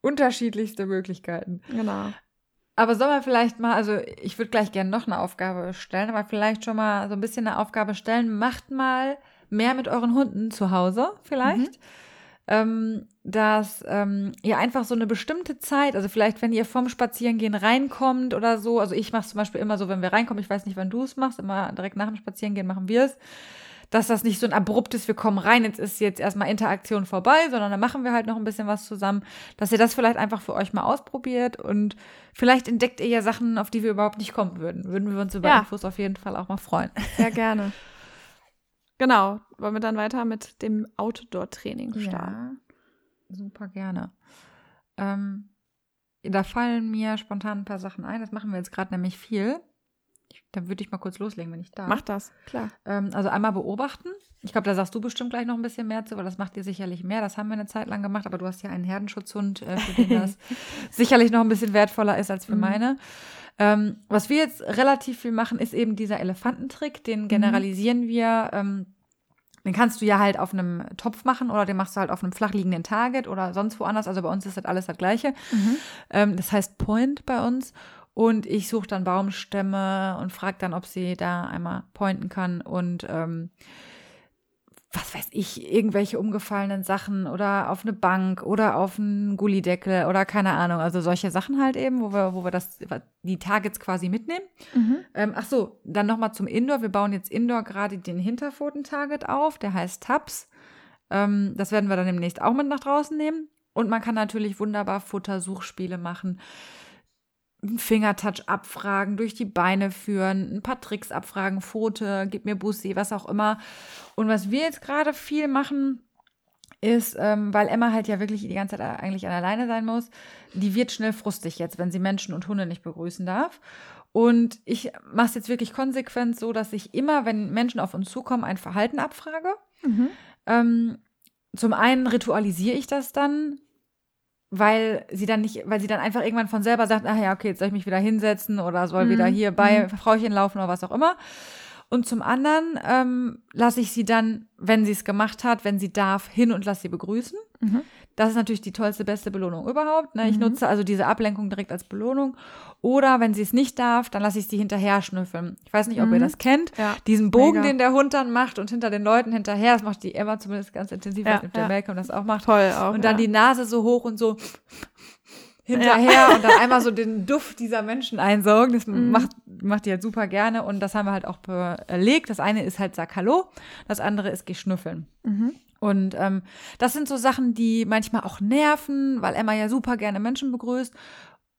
unterschiedlichste Möglichkeiten. Genau. Aber soll man vielleicht mal, also ich würde gleich gerne noch eine Aufgabe stellen, aber vielleicht schon mal so ein bisschen eine Aufgabe stellen. Macht mal mehr mit euren Hunden zu Hause vielleicht. Mhm. Ähm, dass ähm, ihr einfach so eine bestimmte Zeit, also vielleicht, wenn ihr vom Spazierengehen reinkommt oder so, also ich mache zum Beispiel immer so, wenn wir reinkommen, ich weiß nicht, wann du es machst, immer direkt nach dem Spazierengehen machen wir es, dass das nicht so ein abruptes, wir kommen rein, jetzt ist jetzt erstmal Interaktion vorbei, sondern dann machen wir halt noch ein bisschen was zusammen, dass ihr das vielleicht einfach für euch mal ausprobiert und vielleicht entdeckt ihr ja Sachen, auf die wir überhaupt nicht kommen würden. Würden wir uns über ja. Infos auf jeden Fall auch mal freuen. Sehr gerne. genau. Wollen wir dann weiter mit dem Outdoor-Training starten? Ja, super gerne. Ähm, da fallen mir spontan ein paar Sachen ein. Das machen wir jetzt gerade nämlich viel. Dann würde ich mal kurz loslegen, wenn ich darf. Mach das, klar. Ähm, also einmal beobachten. Ich glaube, da sagst du bestimmt gleich noch ein bisschen mehr zu, weil das macht dir sicherlich mehr. Das haben wir eine Zeit lang gemacht, aber du hast ja einen Herdenschutzhund, äh, für den das sicherlich noch ein bisschen wertvoller ist als für mhm. meine. Ähm, was wir jetzt relativ viel machen, ist eben dieser Elefantentrick. Den mhm. generalisieren mhm. wir. Ähm, den kannst du ja halt auf einem Topf machen oder den machst du halt auf einem flach liegenden Target oder sonst woanders. Also bei uns ist das alles das Gleiche. Mhm. Ähm, das heißt Point bei uns. Und ich suche dann Baumstämme und frage dann, ob sie da einmal pointen kann und ähm, was weiß ich, irgendwelche umgefallenen Sachen oder auf eine Bank oder auf einen Gullideckel oder keine Ahnung. Also solche Sachen halt eben, wo wir, wo wir das, die Targets quasi mitnehmen. Mhm. Ähm, ach so, dann nochmal zum Indoor. Wir bauen jetzt Indoor gerade den Hinterpfoten-Target auf. Der heißt Tabs. Ähm, das werden wir dann demnächst auch mit nach draußen nehmen. Und man kann natürlich wunderbar Futtersuchspiele machen. Fingertouch abfragen, durch die Beine führen, ein paar Tricks abfragen, Foto, gib mir Bussi, was auch immer. Und was wir jetzt gerade viel machen, ist, ähm, weil Emma halt ja wirklich die ganze Zeit eigentlich an alleine sein muss, die wird schnell frustig jetzt, wenn sie Menschen und Hunde nicht begrüßen darf. Und ich mache es jetzt wirklich konsequent so, dass ich immer, wenn Menschen auf uns zukommen, ein Verhalten abfrage. Mhm. Ähm, zum einen ritualisiere ich das dann, weil sie dann nicht, weil sie dann einfach irgendwann von selber sagt, ach ja, okay, jetzt soll ich mich wieder hinsetzen oder soll mhm. wieder hier bei mhm. Frauchen laufen oder was auch immer. Und zum anderen ähm, lasse ich sie dann, wenn sie es gemacht hat, wenn sie darf, hin und lasse sie begrüßen. Mhm. Das ist natürlich die tollste, beste Belohnung überhaupt. Ne? Ich mhm. nutze also diese Ablenkung direkt als Belohnung. Oder wenn sie es nicht darf, dann lasse ich sie hinterher schnüffeln. Ich weiß nicht, ob mhm. ihr das kennt. Ja. Diesen Bogen, Mega. den der Hund dann macht und hinter den Leuten hinterher. Das macht die Emma zumindest ganz intensiv, ja, was ja. der Malcolm das auch macht. Toll auch. Und dann die Nase so hoch und so hinterher und dann einmal so den Duft dieser Menschen einsaugen. Das mhm. macht, macht die halt super gerne und das haben wir halt auch belegt. Das eine ist halt sag Hallo, das andere ist geh schnüffeln. Mhm. Und ähm, das sind so Sachen, die manchmal auch nerven, weil Emma ja super gerne Menschen begrüßt.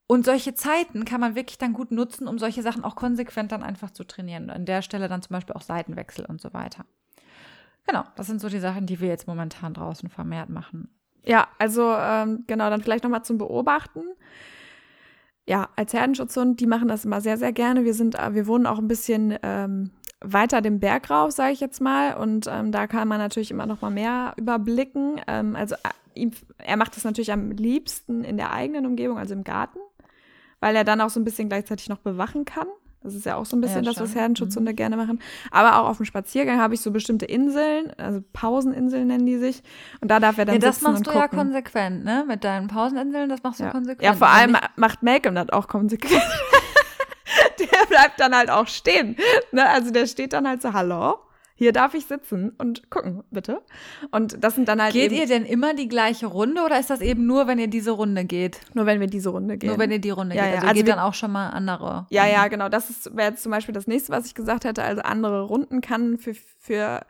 Und solche Zeiten kann man wirklich dann gut nutzen, um solche Sachen auch konsequent dann einfach zu trainieren. An der Stelle dann zum Beispiel auch Seitenwechsel und so weiter. Genau, das sind so die Sachen, die wir jetzt momentan draußen vermehrt machen. Ja, also ähm, genau, dann vielleicht nochmal zum Beobachten. Ja, als Herdenschutzhund, die machen das immer sehr, sehr gerne. Wir sind, wir wohnen auch ein bisschen ähm, weiter den Berg rauf, sage ich jetzt mal. Und ähm, da kann man natürlich immer noch mal mehr überblicken. Ähm, also äh, ihm, er macht das natürlich am liebsten in der eigenen Umgebung, also im Garten, weil er dann auch so ein bisschen gleichzeitig noch bewachen kann. Das ist ja auch so ein bisschen ja, das, was Herdenschutzhunde mhm. gerne machen. Aber auch auf dem Spaziergang habe ich so bestimmte Inseln, also Pauseninseln nennen die sich. Und da darf er dann ja, das machst du gucken. ja konsequent, ne? Mit deinen Pauseninseln, das machst du ja. konsequent. Ja, vor allem macht Malcolm das auch konsequent. der bleibt dann halt auch stehen. Ne? Also der steht dann halt so, hallo, hier darf ich sitzen und gucken, bitte. Und das sind dann halt. Geht ihr denn immer die gleiche Runde oder ist das eben nur, wenn ihr diese Runde geht? Nur wenn wir diese Runde gehen. Nur wenn ihr die Runde ja, geht. Ja. Also, also geht dann auch schon mal andere. Ja, ja, genau. Das wäre jetzt zum Beispiel das nächste, was ich gesagt hätte. Also andere Runden kann für, für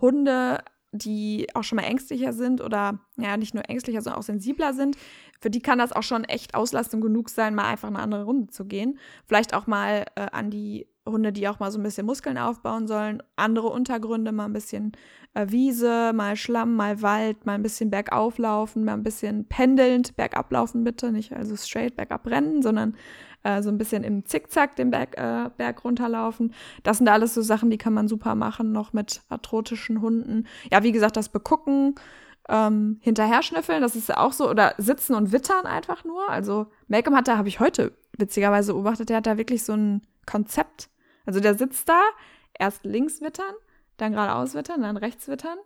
Hunde die auch schon mal ängstlicher sind oder ja, nicht nur ängstlicher, sondern auch sensibler sind, für die kann das auch schon echt Auslastung genug sein, mal einfach eine andere Runde zu gehen. Vielleicht auch mal äh, an die Hunde, die auch mal so ein bisschen Muskeln aufbauen sollen, andere Untergründe, mal ein bisschen äh, Wiese, mal Schlamm, mal Wald, mal ein bisschen bergauf laufen, mal ein bisschen pendelnd bergab laufen bitte, nicht also straight bergab rennen, sondern äh, so ein bisschen im Zickzack den Berg, äh, Berg runterlaufen. Das sind alles so Sachen, die kann man super machen, noch mit arthrotischen Hunden. Ja, wie gesagt, das Begucken, ähm, hinterher schnüffeln, das ist ja auch so, oder sitzen und wittern einfach nur. Also Malcolm hat da, habe ich heute witzigerweise beobachtet, der hat da wirklich so ein Konzept. Also der sitzt da, erst links wittern, dann geradeaus wittern, dann rechts wittern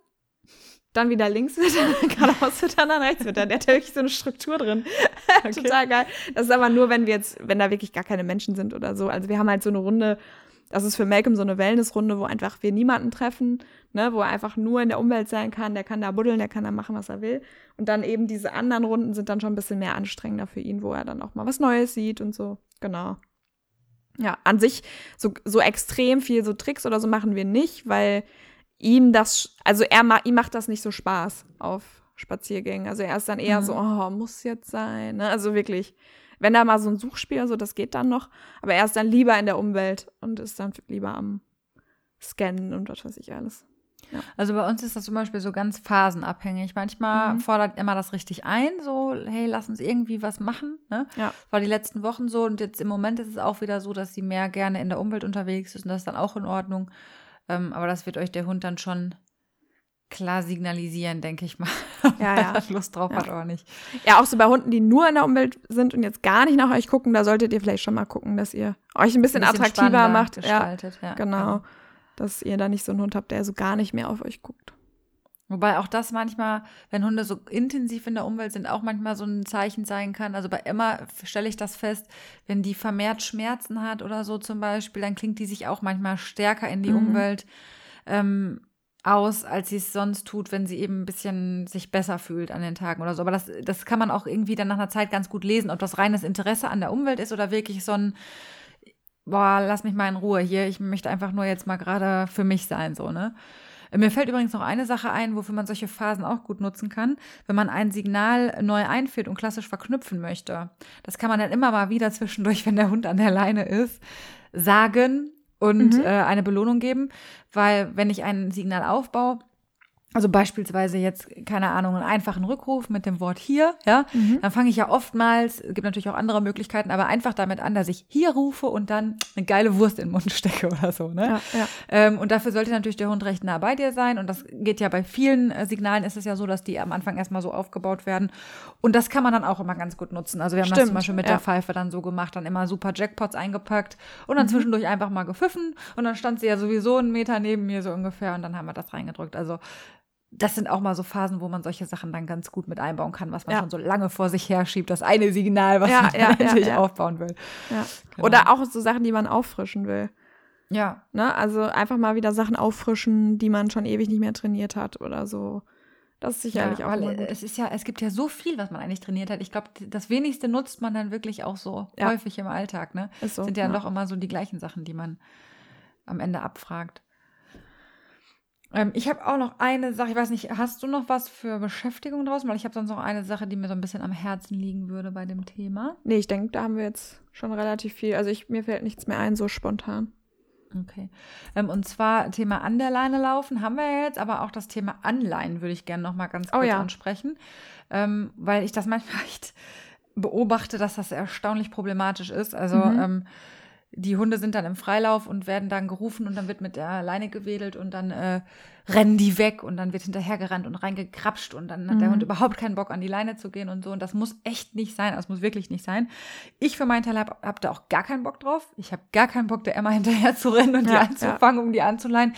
dann wieder links wittern, geradeaus wittern, dann rechts wittern. Der hat ja wirklich so eine Struktur drin. Okay. Total geil. Das ist aber nur, wenn wir jetzt, wenn da wirklich gar keine Menschen sind oder so. Also wir haben halt so eine Runde, das ist für Malcolm so eine Wellnessrunde, wo einfach wir niemanden treffen, ne, wo er einfach nur in der Umwelt sein kann, der kann da buddeln, der kann da machen, was er will. Und dann eben diese anderen Runden sind dann schon ein bisschen mehr anstrengender für ihn, wo er dann auch mal was Neues sieht und so. Genau. Ja, an sich so, so extrem viel so Tricks oder so machen wir nicht, weil ihm das, also er ihm macht das nicht so Spaß auf Spaziergängen. Also er ist dann eher mhm. so, oh, muss jetzt sein. Ne? Also wirklich, wenn da mal so ein Suchspiel so, das geht dann noch. Aber er ist dann lieber in der Umwelt und ist dann lieber am Scannen und was weiß ich alles. Ja. Also bei uns ist das zum Beispiel so ganz phasenabhängig. Manchmal mhm. fordert Emma das richtig ein, so, hey, lass uns irgendwie was machen. Ne? Ja. War die letzten Wochen so und jetzt im Moment ist es auch wieder so, dass sie mehr gerne in der Umwelt unterwegs ist und das ist dann auch in Ordnung. Ähm, aber das wird euch der Hund dann schon klar signalisieren, denke ich mal. Ja, ja. Lust drauf ja. hat oder nicht. Ja, auch so bei Hunden, die nur in der Umwelt sind und jetzt gar nicht nach euch gucken, da solltet ihr vielleicht schon mal gucken, dass ihr euch ein bisschen, ein bisschen attraktiver macht. Gestaltet. Ja, ja, genau. Dass ihr da nicht so einen Hund habt, der so gar nicht mehr auf euch guckt. Wobei auch das manchmal, wenn Hunde so intensiv in der Umwelt sind, auch manchmal so ein Zeichen sein kann. Also bei Emma stelle ich das fest, wenn die vermehrt Schmerzen hat oder so zum Beispiel, dann klingt die sich auch manchmal stärker in die mhm. Umwelt. Ähm, aus, als sie es sonst tut, wenn sie eben ein bisschen sich besser fühlt an den Tagen oder so. Aber das, das kann man auch irgendwie dann nach einer Zeit ganz gut lesen, ob das reines Interesse an der Umwelt ist oder wirklich so ein, boah, lass mich mal in Ruhe hier, ich möchte einfach nur jetzt mal gerade für mich sein, so, ne? Mir fällt übrigens noch eine Sache ein, wofür man solche Phasen auch gut nutzen kann, wenn man ein Signal neu einführt und klassisch verknüpfen möchte. Das kann man dann immer mal wieder zwischendurch, wenn der Hund an der Leine ist, sagen, und mhm. äh, eine Belohnung geben, weil wenn ich ein Signal aufbaue, also beispielsweise jetzt, keine Ahnung, einen einfachen Rückruf mit dem Wort hier, ja, mhm. dann fange ich ja oftmals, gibt natürlich auch andere Möglichkeiten, aber einfach damit an, dass ich hier rufe und dann eine geile Wurst in den Mund stecke oder so, ne? Ja, ja. Ähm, und dafür sollte natürlich der Hund recht nah bei dir sein und das geht ja bei vielen äh, Signalen ist es ja so, dass die am Anfang erstmal so aufgebaut werden und das kann man dann auch immer ganz gut nutzen. Also wir haben Stimmt, das zum Beispiel mit ja. der Pfeife dann so gemacht, dann immer super Jackpots eingepackt und dann mhm. zwischendurch einfach mal gepfiffen und dann stand sie ja sowieso einen Meter neben mir so ungefähr und dann haben wir das reingedrückt. Also das sind auch mal so Phasen, wo man solche Sachen dann ganz gut mit einbauen kann, was man ja. schon so lange vor sich her schiebt, das eine Signal, was ja, man ja, natürlich aufbauen will. Genau. Oder auch so Sachen, die man auffrischen will. Ja. Ne? Also einfach mal wieder Sachen auffrischen, die man schon ewig nicht mehr trainiert hat oder so. Das ist sicherlich auch weil Es ist ja, es gibt ja so viel, was man eigentlich trainiert hat. Ich glaube, das wenigste nutzt man dann wirklich auch so häufig im Alltag. Ne? Ist so, sind ja, doch immer so die gleichen Sachen, die man am Ende abfragt. Ähm, ich habe auch noch eine Sache, ich weiß nicht, hast du noch was für Beschäftigung draußen? Weil ich habe sonst noch eine Sache, die mir so ein bisschen am Herzen liegen würde bei dem Thema. Nee, ich denke, da haben wir jetzt schon relativ viel. Also ich, mir fällt nichts mehr ein, so spontan. Okay. Ähm, und zwar Thema an der Leine laufen haben wir ja jetzt, aber auch das Thema Anleihen würde ich gerne noch mal ganz oh kurz oh ja. ansprechen, ähm, weil ich das manchmal echt beobachte, dass das erstaunlich problematisch ist. Also mhm. ähm, die Hunde sind dann im Freilauf und werden dann gerufen und dann wird mit der Leine gewedelt und dann äh, rennen die weg und dann wird hinterhergerannt und reingekrapscht und dann mhm. hat der mhm. Hund überhaupt keinen Bock an die Leine zu gehen und so und das muss echt nicht sein, das muss wirklich nicht sein. Ich für meinen Teil habe hab da auch gar keinen Bock drauf. Ich habe gar keinen Bock, der Emma hinterher zu rennen und ja, die anzufangen, ja. um die anzuleihen.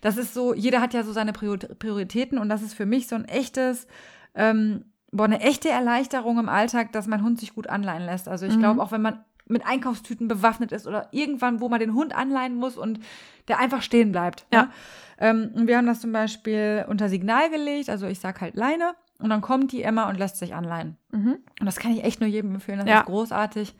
Das ist so, jeder hat ja so seine Prioritäten und das ist für mich so ein echtes ähm, boah, eine echte Erleichterung im Alltag, dass mein Hund sich gut anleihen lässt. Also ich mhm. glaube, auch wenn man mit Einkaufstüten bewaffnet ist oder irgendwann, wo man den Hund anleihen muss und der einfach stehen bleibt. Ja. Ne? Ähm, und wir haben das zum Beispiel unter Signal gelegt, also ich sag halt Leine und dann kommt die Emma und lässt sich anleihen. Mhm. Und das kann ich echt nur jedem empfehlen, das ja. ist großartig.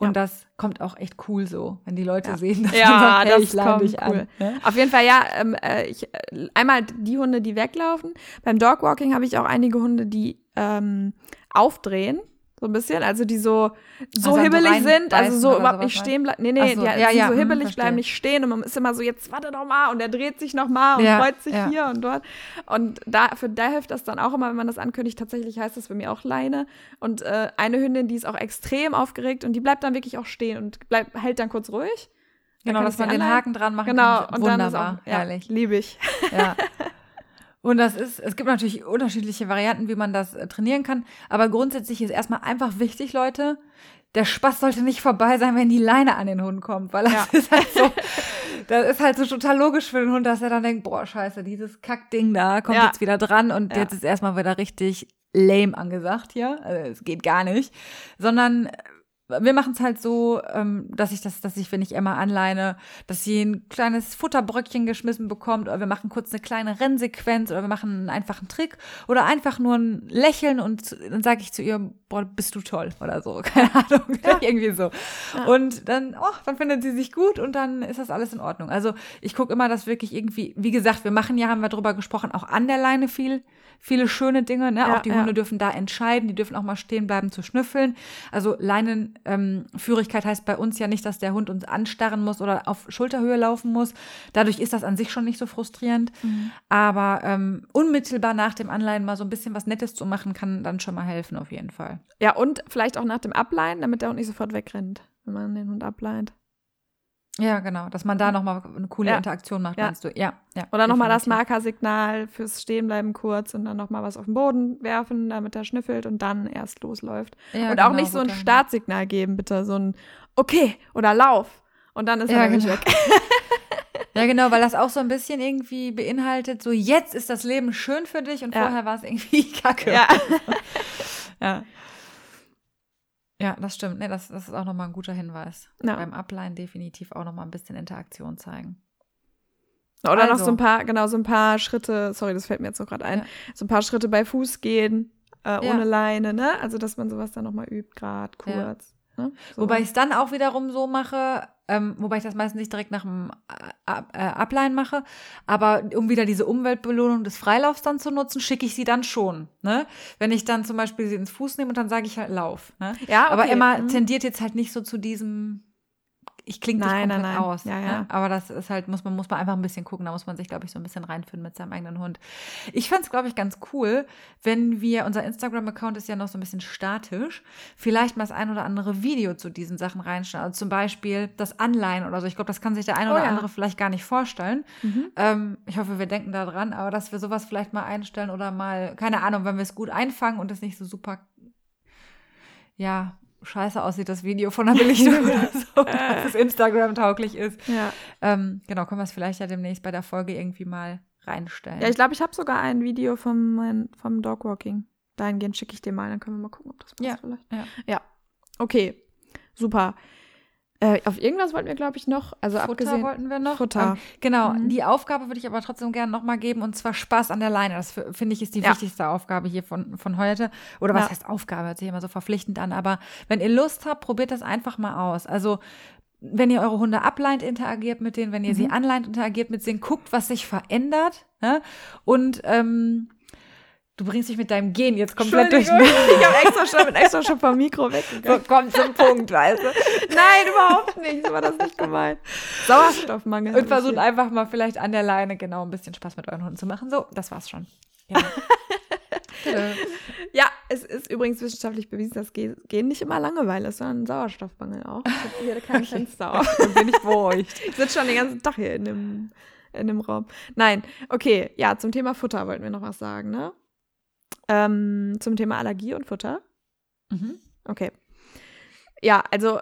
Und ja. das kommt auch echt cool so, wenn die Leute ja. sehen, dass ja, sagt, hey, das ich kommt dich cool. an. Ne? Auf jeden Fall, ja, ähm, äh, ich, äh, einmal die Hunde, die weglaufen. Beim Dogwalking habe ich auch einige Hunde, die ähm, aufdrehen so ein bisschen, also die so, so also hibbelig sind, also so überhaupt nicht stehen bleiben. Nee, nee, so, die, ja, die ja, so hm, hibbelig verstehe. bleiben, nicht stehen und man ist immer so, jetzt warte doch mal und er dreht sich noch mal und ja, freut sich ja. hier und dort. Und da, für da hilft das dann auch immer, wenn man das ankündigt. Tatsächlich heißt das für mich auch Leine. Und äh, eine Hündin, die ist auch extrem aufgeregt und die bleibt dann wirklich auch stehen und bleibt, hält dann kurz ruhig. Genau, dass man den Haken dran machen genau, kann. Genau, und Wunderbar, dann ist auch, herrlich. Liebe ich. Ja. Und das ist, es gibt natürlich unterschiedliche Varianten, wie man das äh, trainieren kann. Aber grundsätzlich ist erstmal einfach wichtig, Leute, der Spaß sollte nicht vorbei sein, wenn die Leine an den Hund kommt, weil das ja. ist halt so, das ist halt so total logisch für den Hund, dass er dann denkt, boah, scheiße, dieses Kackding da kommt ja. jetzt wieder dran und ja. jetzt ist erstmal wieder richtig lame angesagt hier. Also es geht gar nicht. Sondern wir machen es halt so, ähm, dass ich das, dass ich, wenn ich Emma anleine, dass sie ein kleines Futterbröckchen geschmissen bekommt, oder wir machen kurz eine kleine Rennsequenz, oder wir machen einen einfachen Trick, oder einfach nur ein Lächeln und dann sage ich zu ihr, boah, bist du toll, oder so, keine Ahnung, ja. irgendwie so. Ja. Und dann, oh, dann findet sie sich gut und dann ist das alles in Ordnung. Also ich gucke immer, dass wirklich irgendwie, wie gesagt, wir machen ja, haben wir drüber gesprochen, auch an der Leine viel, viele schöne Dinge, ne? Ja, auch die Hunde dürfen da entscheiden, die dürfen auch mal stehen bleiben zu schnüffeln. Also Leinen Ähm, heißt bei uns ja nicht, dass der Hund uns anstarren muss oder auf Schulterhöhe laufen muss. Dadurch ist das an sich schon nicht so frustrierend. Mhm. Aber ähm, unmittelbar nach dem Anleihen mal so ein bisschen was Nettes zu machen, kann dann schon mal helfen, auf jeden Fall. Ja, und vielleicht auch nach dem Ableihen, damit der Hund nicht sofort wegrennt, wenn man den Hund ableiht. Ja, genau, dass man da nochmal eine coole ja. Interaktion macht, ja. meinst du? Ja, ja. Oder nochmal das Markersignal fürs Stehenbleiben kurz und dann nochmal was auf den Boden werfen, damit er schnüffelt und dann erst losläuft. Ja, und genau, auch nicht so ein Startsignal geben, bitte, so ein Okay oder Lauf. Und dann ist er genau. weg. ja, genau, weil das auch so ein bisschen irgendwie beinhaltet, so jetzt ist das Leben schön für dich und vorher war es irgendwie kacke. Ja. ja. Ja, das stimmt. Nee, das, das ist auch nochmal ein guter Hinweis. Ja. Beim Upline definitiv auch nochmal ein bisschen Interaktion zeigen. Oder also. noch so ein paar, genau, so ein paar Schritte, sorry, das fällt mir jetzt noch gerade ein, ja. so ein paar Schritte bei Fuß gehen, äh, ohne ja. Leine, ne? Also, dass man sowas dann nochmal übt, gerade kurz. Ne? So. Wobei ich es dann auch wiederum so mache, ähm, wobei ich das meistens nicht direkt nach dem äh, äh, Ableihen mache, aber um wieder diese Umweltbelohnung des Freilaufs dann zu nutzen, schicke ich sie dann schon. Ne? Wenn ich dann zum Beispiel sie ins Fuß nehme und dann sage ich halt Lauf. Ne? Ja, okay. Aber Emma mhm. tendiert jetzt halt nicht so zu diesem ich klinge nicht nein, nein. aus. Ja, ne? ja. Ne? Aber das ist halt, muss man, muss man einfach ein bisschen gucken. Da muss man sich, glaube ich, so ein bisschen reinfinden mit seinem eigenen Hund. Ich fand es, glaube ich, ganz cool, wenn wir, unser Instagram-Account ist ja noch so ein bisschen statisch, vielleicht mal das ein oder andere Video zu diesen Sachen reinstellen. Also zum Beispiel das Anleihen oder so. Ich glaube, das kann sich der ein oder oh, ja. andere vielleicht gar nicht vorstellen. Mhm. Ähm, ich hoffe, wir denken da dran, aber dass wir sowas vielleicht mal einstellen oder mal, keine Ahnung, wenn wir es gut einfangen und es nicht so super ja, scheiße aussieht, das Video von der Belichtung oder so, dass es Instagram-tauglich ist. Ja. Ähm, genau, können wir es vielleicht ja demnächst bei der Folge irgendwie mal reinstellen. Ja, ich glaube, ich habe sogar ein Video vom, vom Dogwalking. Dahingehend schicke ich dir mal, dann können wir mal gucken, ob das passt ja. vielleicht. Ja. ja. Okay, super. Äh, auf irgendwas wollten wir, glaube ich, noch. Also Futter abgesehen, wollten wir noch. Futter. Ähm, genau. Mhm. Die Aufgabe würde ich aber trotzdem gerne nochmal geben und zwar Spaß an der Leine. Das finde ich ist die ja. wichtigste Aufgabe hier von, von heute. Oder was ja. heißt Aufgabe? Hört sich immer so verpflichtend an. Aber wenn ihr Lust habt, probiert das einfach mal aus. Also wenn ihr eure Hunde ableint, interagiert mit denen, wenn ihr mhm. sie anleint, interagiert mit denen, guckt, was sich verändert. Ne? Und ähm, Du bringst dich mit deinem Gen jetzt komplett durch. ich habe extra schon, bin extra schon vom Mikro weggegangen. So, komm zum Punkt, weißt du? Nein, überhaupt nicht. So war das nicht gemeint. Sauerstoffmangel. Und versucht einfach mal vielleicht an der Leine genau ein bisschen Spaß mit euren Hunden zu machen. So, das war's schon. Ja. ja, es ist übrigens wissenschaftlich bewiesen, dass Gen nicht immer Langeweile ist, sondern Sauerstoffmangel auch. Ich habe hier kein Fenster auf. Dann bin ich beruhigt. Ich sitze schon den ganzen Tag hier in dem, in dem Raum. Nein, okay, ja, zum Thema Futter wollten wir noch was sagen, ne? Ähm, zum Thema Allergie und Futter. Mhm. Okay. Ja, also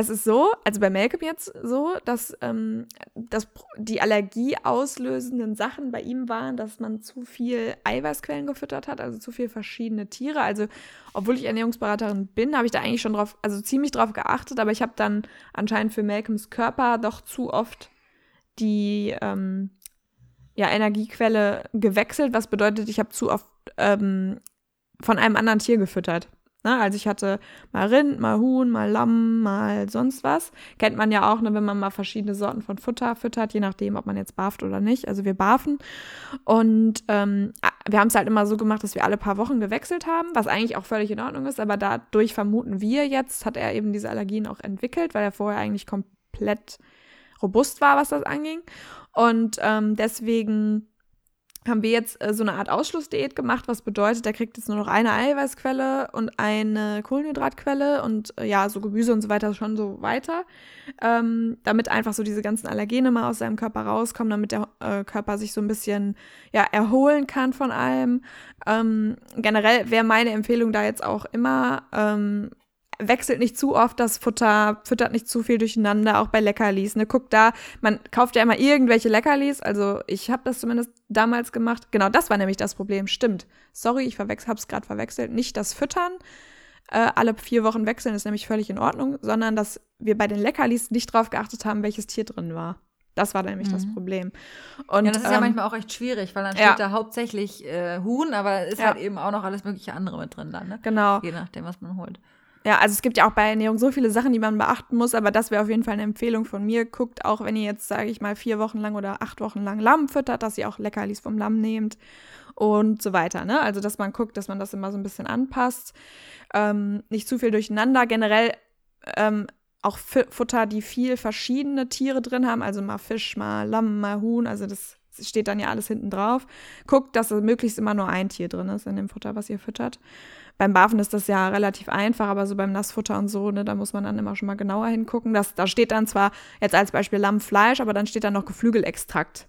es ist so, also bei Malcolm jetzt so, dass, ähm, dass die Allergie auslösenden Sachen bei ihm waren, dass man zu viel Eiweißquellen gefüttert hat, also zu viel verschiedene Tiere. Also, obwohl ich Ernährungsberaterin bin, habe ich da eigentlich schon drauf, also ziemlich drauf geachtet, aber ich habe dann anscheinend für Malcolms Körper doch zu oft die ähm, ja, Energiequelle gewechselt, was bedeutet, ich habe zu oft ähm, von einem anderen Tier gefüttert. Ne? Also ich hatte mal Rind, mal Huhn, mal Lamm, mal sonst was. Kennt man ja auch, ne, wenn man mal verschiedene Sorten von Futter füttert, je nachdem, ob man jetzt barft oder nicht. Also wir barfen. Und ähm, wir haben es halt immer so gemacht, dass wir alle paar Wochen gewechselt haben, was eigentlich auch völlig in Ordnung ist. Aber dadurch vermuten wir jetzt, hat er eben diese Allergien auch entwickelt, weil er vorher eigentlich komplett robust war, was das anging. Und ähm, deswegen haben wir jetzt äh, so eine Art Ausschlussdiät gemacht, was bedeutet, der kriegt jetzt nur noch eine Eiweißquelle und eine Kohlenhydratquelle und äh, ja, so Gemüse und so weiter schon so weiter, ähm, damit einfach so diese ganzen Allergene mal aus seinem Körper rauskommen, damit der äh, Körper sich so ein bisschen ja, erholen kann von allem. Ähm, generell wäre meine Empfehlung da jetzt auch immer, ähm, wechselt nicht zu oft das Futter, füttert nicht zu viel durcheinander, auch bei Leckerlis. Ne? Guckt da, man kauft ja immer irgendwelche Leckerlis. Also ich habe das zumindest damals gemacht. Genau, das war nämlich das Problem. Stimmt. Sorry, ich habe es gerade verwechselt. Nicht das Füttern, äh, alle vier Wochen wechseln ist nämlich völlig in Ordnung, sondern dass wir bei den Leckerlis nicht drauf geachtet haben, welches Tier drin war. Das war nämlich mhm. das Problem. Und, ja, das ist ähm, ja manchmal auch recht schwierig, weil dann steht ja. da hauptsächlich äh, Huhn, aber ist ja. halt eben auch noch alles mögliche andere mit drin dann, ne? Genau. Je nachdem, was man holt. Ja, also es gibt ja auch bei Ernährung so viele Sachen, die man beachten muss, aber das wäre auf jeden Fall eine Empfehlung von mir. Guckt auch, wenn ihr jetzt, sage ich mal, vier Wochen lang oder acht Wochen lang Lamm füttert, dass ihr auch Leckerlis vom Lamm nehmt und so weiter. Ne? Also, dass man guckt, dass man das immer so ein bisschen anpasst. Ähm, nicht zu viel durcheinander. Generell ähm, auch Futter, die viel verschiedene Tiere drin haben, also mal Fisch, mal Lamm, mal Huhn, also das steht dann ja alles hinten drauf. Guckt, dass möglichst immer nur ein Tier drin ist in dem Futter, was ihr füttert. Beim Barfen ist das ja relativ einfach, aber so beim Nassfutter und so, ne, da muss man dann immer schon mal genauer hingucken. Das, da steht dann zwar jetzt als Beispiel Lammfleisch, aber dann steht da noch Geflügelextrakt.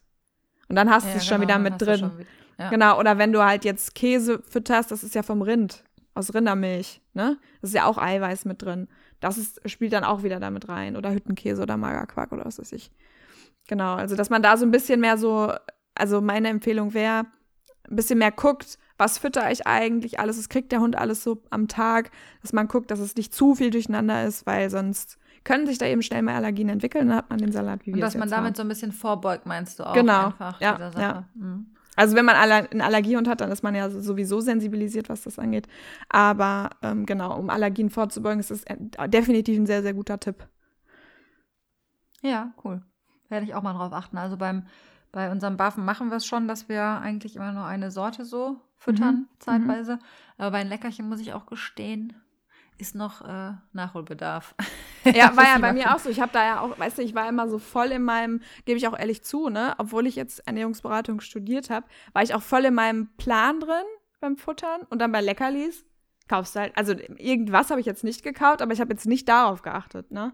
Und dann hast ja, du es genau, schon wieder mit drin. Wieder, ja. Genau, oder wenn du halt jetzt Käse fütterst, das ist ja vom Rind, aus Rindermilch, ne? Das ist ja auch Eiweiß mit drin. Das ist, spielt dann auch wieder damit rein. Oder Hüttenkäse oder Magerquark oder was weiß ich. Genau, also dass man da so ein bisschen mehr so, also meine Empfehlung wäre, ein bisschen mehr guckt, was fütter ich eigentlich alles, was kriegt der Hund alles so am Tag, dass man guckt, dass es nicht zu viel durcheinander ist, weil sonst können sich da eben schnell mal Allergien entwickeln, dann hat man den Salat wie wir Und dass man damit haben. so ein bisschen vorbeugt, meinst du auch genau. einfach ja, ja. Mhm. Also wenn man einen Allergiehund hat, dann ist man ja sowieso sensibilisiert, was das angeht. Aber ähm, genau, um Allergien vorzubeugen, ist das definitiv ein sehr, sehr guter Tipp. Ja, cool. Werde ich auch mal drauf achten. Also beim bei unserem Buffen machen wir es schon, dass wir eigentlich immer nur eine Sorte so füttern, mhm. zeitweise. Mhm. Aber bei den Leckerchen muss ich auch gestehen, ist noch äh, Nachholbedarf. Ja, war ja bei mir auch so. Ich habe da ja auch, weißt du, ich war immer so voll in meinem, gebe ich auch ehrlich zu, ne, obwohl ich jetzt Ernährungsberatung studiert habe, war ich auch voll in meinem Plan drin beim Futtern und dann bei Leckerlis kaufst du halt, also irgendwas habe ich jetzt nicht gekauft, aber ich habe jetzt nicht darauf geachtet, ne?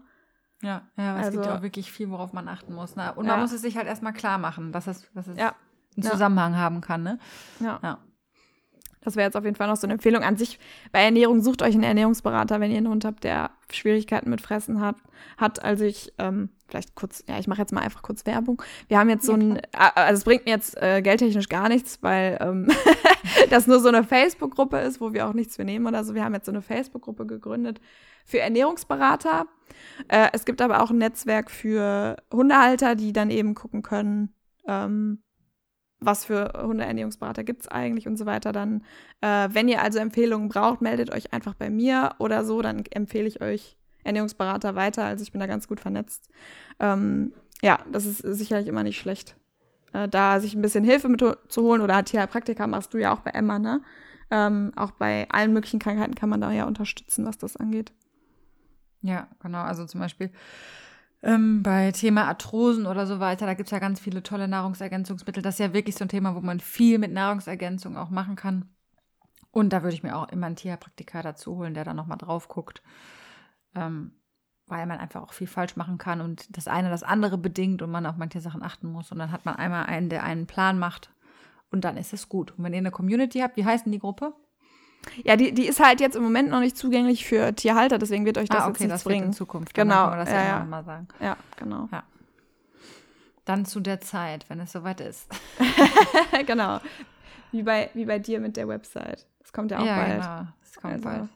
Ja, ja, es also, gibt ja auch wirklich viel, worauf man achten muss. Ne? Und ja. man muss es sich halt erstmal klar machen, dass es, dass es ja. einen Zusammenhang ja. haben kann. Ne? Ja. Ja. Das wäre jetzt auf jeden Fall noch so eine Empfehlung an sich. Bei Ernährung sucht euch einen Ernährungsberater, wenn ihr einen Hund habt, der Schwierigkeiten mit Fressen hat. hat. Also ich, ähm, vielleicht kurz, ja, ich mache jetzt mal einfach kurz Werbung. Wir haben jetzt so ein, also es bringt mir jetzt äh, geldtechnisch gar nichts, weil ähm, das nur so eine Facebook-Gruppe ist, wo wir auch nichts für nehmen oder so. Wir haben jetzt so eine Facebook-Gruppe gegründet für Ernährungsberater. Äh, es gibt aber auch ein Netzwerk für Hundehalter, die dann eben gucken können, ähm, was für Hundeernährungsberater gibt es eigentlich und so weiter. Dann, äh, wenn ihr also Empfehlungen braucht, meldet euch einfach bei mir oder so, dann empfehle ich euch Ernährungsberater weiter. Also ich bin da ganz gut vernetzt. Ähm, ja, das ist sicherlich immer nicht schlecht, äh, da sich ein bisschen Hilfe mit zu holen. Oder Tierheilpraktiker machst du ja auch bei Emma, ne? Ähm, auch bei allen möglichen Krankheiten kann man da ja unterstützen, was das angeht. Ja, genau. Also zum Beispiel ähm, bei Thema Arthrosen oder so weiter, da gibt es ja ganz viele tolle Nahrungsergänzungsmittel. Das ist ja wirklich so ein Thema, wo man viel mit Nahrungsergänzung auch machen kann. Und da würde ich mir auch immer einen Tierpraktiker dazu holen, der da nochmal drauf guckt. Ähm, weil man einfach auch viel falsch machen kann und das eine das andere bedingt und man auf manche Sachen achten muss. Und dann hat man einmal einen, der einen Plan macht und dann ist es gut. Und wenn ihr eine Community habt, wie heißt denn die Gruppe? Ja, die, die ist halt jetzt im Moment noch nicht zugänglich für Tierhalter, deswegen wird euch das ah, okay, jetzt das bringen. In Zukunft. Genau. Das ja, ja. mal sagen. Ja, genau. Ja. Dann zu der Zeit, wenn es soweit ist. genau. Wie bei, wie bei dir mit der Website. Das kommt ja auch ja, bald. Genau. Das kommt also. bald.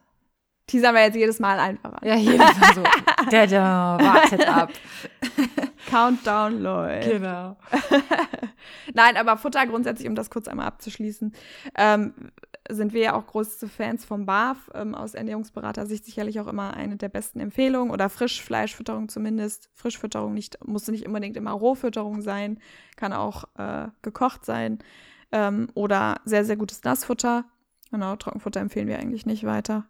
Teasern wir jetzt jedes Mal einfacher. Ja, jedes Mal so. Dada, wartet ab. Countdown läuft. Genau. Nein, aber Futter grundsätzlich, um das kurz einmal abzuschließen, ähm, sind wir ja auch große Fans vom BAF, ähm, aus Ernährungsberater-Sicht sicherlich auch immer eine der besten Empfehlungen oder Frischfleischfütterung zumindest. Frischfütterung nicht, muss nicht unbedingt immer Rohfütterung sein, kann auch äh, gekocht sein ähm, oder sehr, sehr gutes Nassfutter. Genau, Trockenfutter empfehlen wir eigentlich nicht weiter.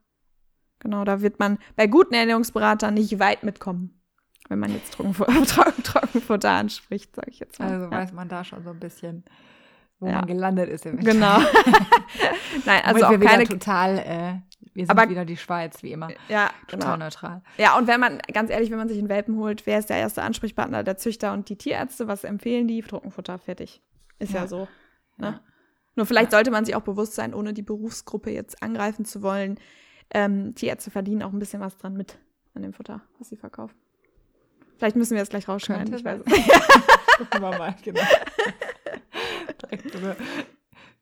Genau, da wird man bei guten Ernährungsberatern nicht weit mitkommen, wenn man jetzt Trockenfutter, Trockenfutter anspricht, sage ich jetzt mal. Also ja. weiß man da schon so ein bisschen wo ja. man gelandet ist. Genau. Nein, also auch keine total. Äh, wir sind aber, wieder die Schweiz, wie immer. Ja, total genau. neutral. Ja, und wenn man, ganz ehrlich, wenn man sich einen Welpen holt, wer ist der erste Ansprechpartner? Der Züchter und die Tierärzte. Was empfehlen die? Trockenfutter, fertig. Ist ja, ja so. Ne? Nur vielleicht sollte man sich auch bewusst sein, ohne die Berufsgruppe jetzt angreifen zu wollen. Ähm, Tierärzte verdienen auch ein bisschen was dran mit an dem Futter, was sie verkaufen. Vielleicht müssen wir das gleich rausschneiden. Ich weiß Gucken wir mal, genau.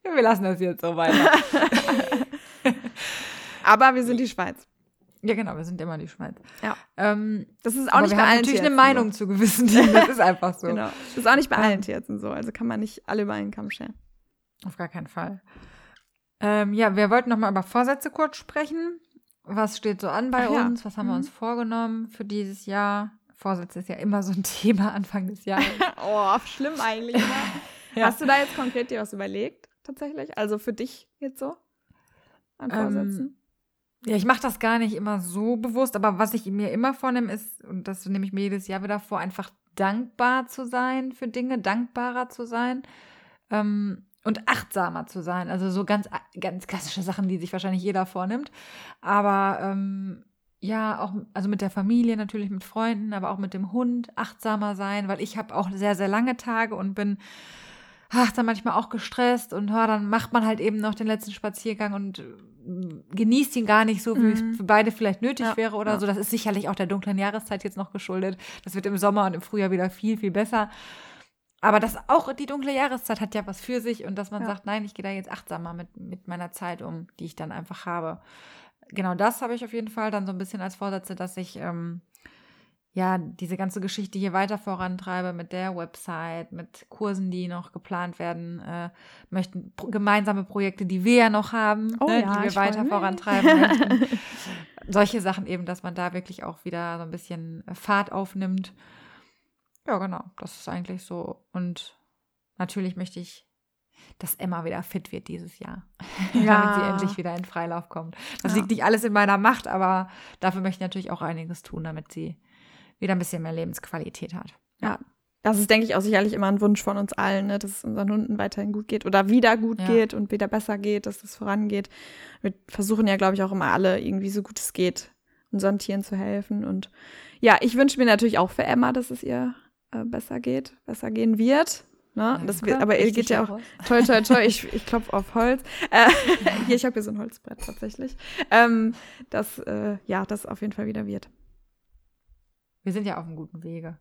wir lassen das jetzt so weiter. Aber wir sind die Schweiz. Ja, genau, wir sind immer die Schweiz. Ja. Ähm, das ist auch nicht bei allen natürlich eine Meinung so. zu gewissen Dingen, das ist einfach so. Genau. Das ist auch nicht bei allen Tierärzten so, also kann man nicht alle über einen Kamm scheren. Auf gar keinen Fall. Ähm, ja, wir wollten noch mal über Vorsätze kurz sprechen. was steht so an bei Ach, uns, was haben mhm. wir uns vorgenommen für dieses Jahr. Vorsätze ist ja immer so ein Thema Anfang des Jahres. oh, schlimm eigentlich. Ne? ja. Hast du da jetzt konkret dir was überlegt, tatsächlich? Also für dich jetzt so an Vorsätzen? Ähm, ja, ich mache das gar nicht immer so bewusst, aber was ich mir immer vornehme, ist, und das nehme ich mir jedes Jahr wieder vor, einfach dankbar zu sein für Dinge, dankbarer zu sein. Ähm, und achtsamer zu sein. Also so ganz, ganz klassische Sachen, die sich wahrscheinlich jeder vornimmt. Aber ähm, ja, auch, also mit der Familie natürlich, mit Freunden, aber auch mit dem Hund achtsamer sein, weil ich habe auch sehr, sehr lange Tage und bin ach, dann manchmal auch gestresst und ja, dann macht man halt eben noch den letzten Spaziergang und äh, genießt ihn gar nicht so, wie mhm. es für beide vielleicht nötig ja, wäre oder ja. so. Das ist sicherlich auch der dunklen Jahreszeit jetzt noch geschuldet. Das wird im Sommer und im Frühjahr wieder viel, viel besser. Aber das auch die dunkle Jahreszeit hat ja was für sich und dass man ja. sagt, nein, ich gehe da jetzt achtsamer mit, mit meiner Zeit um, die ich dann einfach habe. Genau das habe ich auf jeden Fall dann so ein bisschen als Vorsätze, dass ich ähm, ja diese ganze Geschichte hier weiter vorantreibe mit der Website, mit Kursen, die noch geplant werden, äh, möchten pro gemeinsame Projekte, die wir ja noch haben, oh, ne, ja, die wir weiter vorantreiben möchten. Solche Sachen eben, dass man da wirklich auch wieder so ein bisschen Fahrt aufnimmt ja, genau. Das ist eigentlich so. Und natürlich möchte ich, dass Emma wieder fit wird dieses Jahr. Ja. Damit sie endlich wieder in Freilauf kommt. Das ja. liegt nicht alles in meiner Macht, aber dafür möchte ich natürlich auch einiges tun, damit sie wieder ein bisschen mehr Lebensqualität hat. Ja. Das ist, denke ich, auch sicherlich immer ein Wunsch von uns allen, ne? dass es unseren Hunden weiterhin gut geht oder wieder gut ja. geht und wieder besser geht, dass es vorangeht. Wir versuchen ja, glaube ich, auch immer alle irgendwie so gut es geht, unseren Tieren zu helfen. Und ja, ich wünsche mir natürlich auch für Emma, dass es ihr äh, besser geht, besser gehen wird. Ne? das wird, aber ihr geht ja auch toll, toll, toll. Ich, ich klopfe auf Holz. Äh, hier, ich habe hier so ein Holzbrett tatsächlich. Ähm, dass äh, ja, das auf jeden Fall wieder wird. Wir sind ja auf einem guten Wege.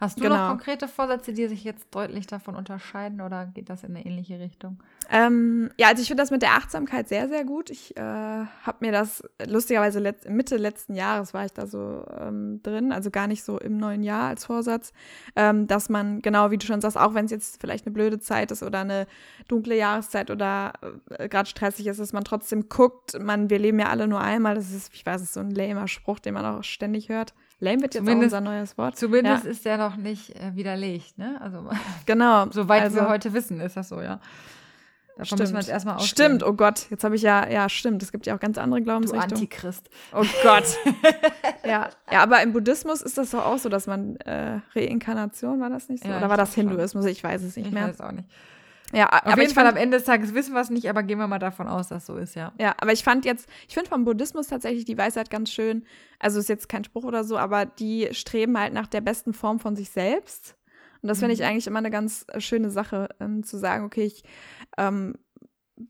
Hast du genau. noch konkrete Vorsätze, die sich jetzt deutlich davon unterscheiden oder geht das in eine ähnliche Richtung? Ähm, ja, also ich finde das mit der Achtsamkeit sehr, sehr gut. Ich äh, habe mir das lustigerweise letzt, Mitte letzten Jahres war ich da so ähm, drin, also gar nicht so im neuen Jahr als Vorsatz, ähm, dass man, genau wie du schon sagst, auch wenn es jetzt vielleicht eine blöde Zeit ist oder eine dunkle Jahreszeit oder äh, gerade stressig ist, dass man trotzdem guckt, man, wir leben ja alle nur einmal. Das ist, ich weiß, es ist so ein lamer Spruch, den man auch ständig hört. Lame wird jetzt unser neues Wort. Zumindest ja. ist der noch nicht äh, widerlegt, ne? Also genau. Soweit also, wir heute wissen, ist das so, ja. Davon stimmt. müssen wir jetzt erstmal ausgehen. Stimmt, oh Gott, jetzt habe ich ja, ja, stimmt. Es gibt ja auch ganz andere Glaubensrichtungen. Du Antichrist. Oh Gott. ja. ja, aber im Buddhismus ist das doch auch so, dass man äh, Reinkarnation, war das nicht so? Ja, Oder war das Hinduismus? Ich weiß es nicht ich mehr. Ich weiß auch nicht. Ja, Auf aber jeden Fall fand, am Ende des Tages wissen wir es nicht, aber gehen wir mal davon aus, dass so ist, ja. Ja, aber ich fand jetzt, ich finde vom Buddhismus tatsächlich die Weisheit ganz schön. Also ist jetzt kein Spruch oder so, aber die streben halt nach der besten Form von sich selbst. Und das finde ich mhm. eigentlich immer eine ganz äh, schöne Sache, ähm, zu sagen, okay, ich ähm,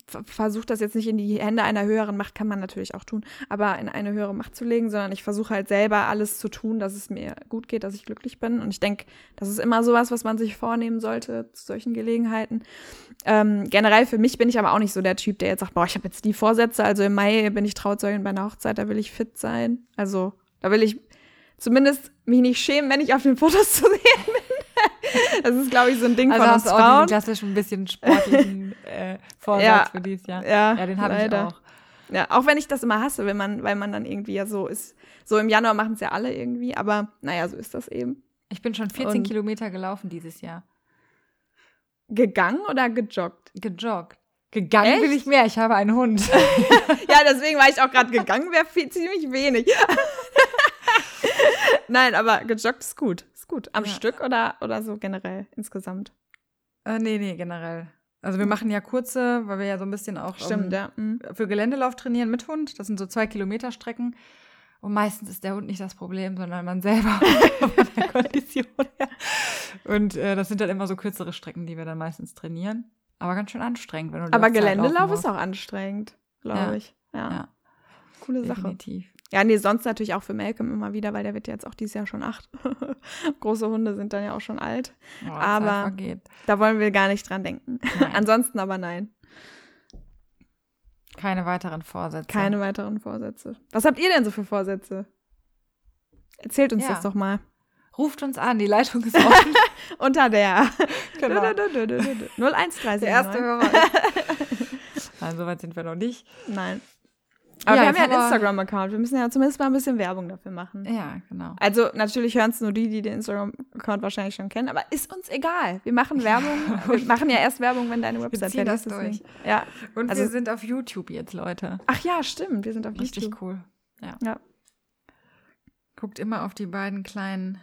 versuche das jetzt nicht in die Hände einer höheren Macht, kann man natürlich auch tun, aber in eine höhere Macht zu legen, sondern ich versuche halt selber alles zu tun, dass es mir gut geht, dass ich glücklich bin. Und ich denke, das ist immer sowas, was man sich vornehmen sollte zu solchen Gelegenheiten. Ähm, generell für mich bin ich aber auch nicht so der Typ, der jetzt sagt, boah, ich habe jetzt die Vorsätze, also im Mai bin ich Trauzeugin bei einer Hochzeit, da will ich fit sein. Also da will ich zumindest mich nicht schämen, wenn ich auf den Fotos zu sehen bin. Das ist, glaube ich, so ein Ding also von uns hast Frauen. Auch klassisch ein bisschen sportlichen äh, Vorsatz ja, für dieses Jahr. Ja, ja den habe ich auch. Ja, auch wenn ich das immer hasse, wenn man, weil man dann irgendwie ja so ist. So im Januar machen es ja alle irgendwie, aber naja, so ist das eben. Ich bin schon 14 Und Kilometer gelaufen dieses Jahr. Gegangen oder gejoggt? Gejoggt. Gegangen Echt? will ich mehr, ich habe einen Hund. ja, deswegen war ich auch gerade gegangen, wäre ziemlich wenig. Nein, aber gejoggt ist gut. Ist gut. Am ja. Stück oder, oder so generell insgesamt? Äh, nee, nee, generell. Also wir machen ja kurze, weil wir ja so ein bisschen auch Stimmt, um, ja. Mhm. für Geländelauf trainieren mit Hund. Das sind so zwei Kilometer Strecken. Und meistens ist der Hund nicht das Problem, sondern man selber von der Kondition her. Und äh, das sind dann immer so kürzere Strecken, die wir dann meistens trainieren. Aber ganz schön anstrengend, wenn du Aber Geländelauf ist auch anstrengend, glaube ja. ich. Ja. ja. Coole Sache. Definitiv. Ja, nee, sonst natürlich auch für Malcolm immer wieder, weil der wird jetzt auch dieses Jahr schon acht. Große Hunde sind dann ja auch schon alt. Oh, aber da wollen wir gar nicht dran denken. Ansonsten aber nein. Keine weiteren Vorsätze. Keine weiteren Vorsätze. Was habt ihr denn so für Vorsätze? Erzählt uns ja. das doch mal. Ruft uns an, die Leitung ist offen. Unter der genau. 0130. Der erste Hörer. Nein, so weit sind wir noch nicht. Nein. Aber ja, wir haben ja einen Instagram-Account. Wir müssen ja zumindest mal ein bisschen Werbung dafür machen. Ja, genau. Also natürlich hören es nur die, die den Instagram-Account wahrscheinlich schon kennen, aber ist uns egal. Wir machen Werbung. wir machen ja erst Werbung, wenn deine Website fertig ist. Durch. Ja. Und also, wir sind auf YouTube jetzt, Leute. Ach ja, stimmt. Wir sind auf Richtig YouTube. Richtig cool. Ja. ja. Guckt immer auf die beiden kleinen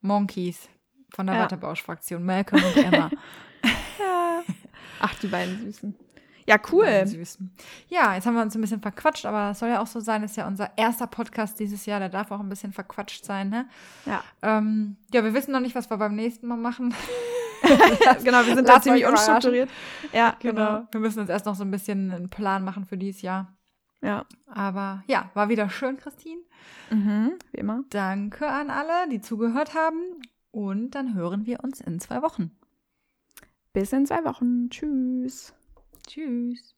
Monkeys von der ja. Wattebausch-Fraktion, Malcolm und Emma. ja. Ach, die beiden Süßen. Ja, cool. Ja, jetzt haben wir uns ein bisschen verquatscht, aber das soll ja auch so sein, das ist ja unser erster Podcast dieses Jahr, der darf auch ein bisschen verquatscht sein, ne? Ja. Ähm, ja, wir wissen noch nicht, was wir beim nächsten Mal machen. genau, wir sind da ziemlich unstrukturiert. Ja, genau. genau. Wir müssen uns erst noch so ein bisschen einen Plan machen für dieses Jahr. Ja. Aber ja, war wieder schön, Christine. Mhm, wie immer. Danke an alle, die zugehört haben. Und dann hören wir uns in zwei Wochen. Bis in zwei Wochen. Tschüss. Tschüss.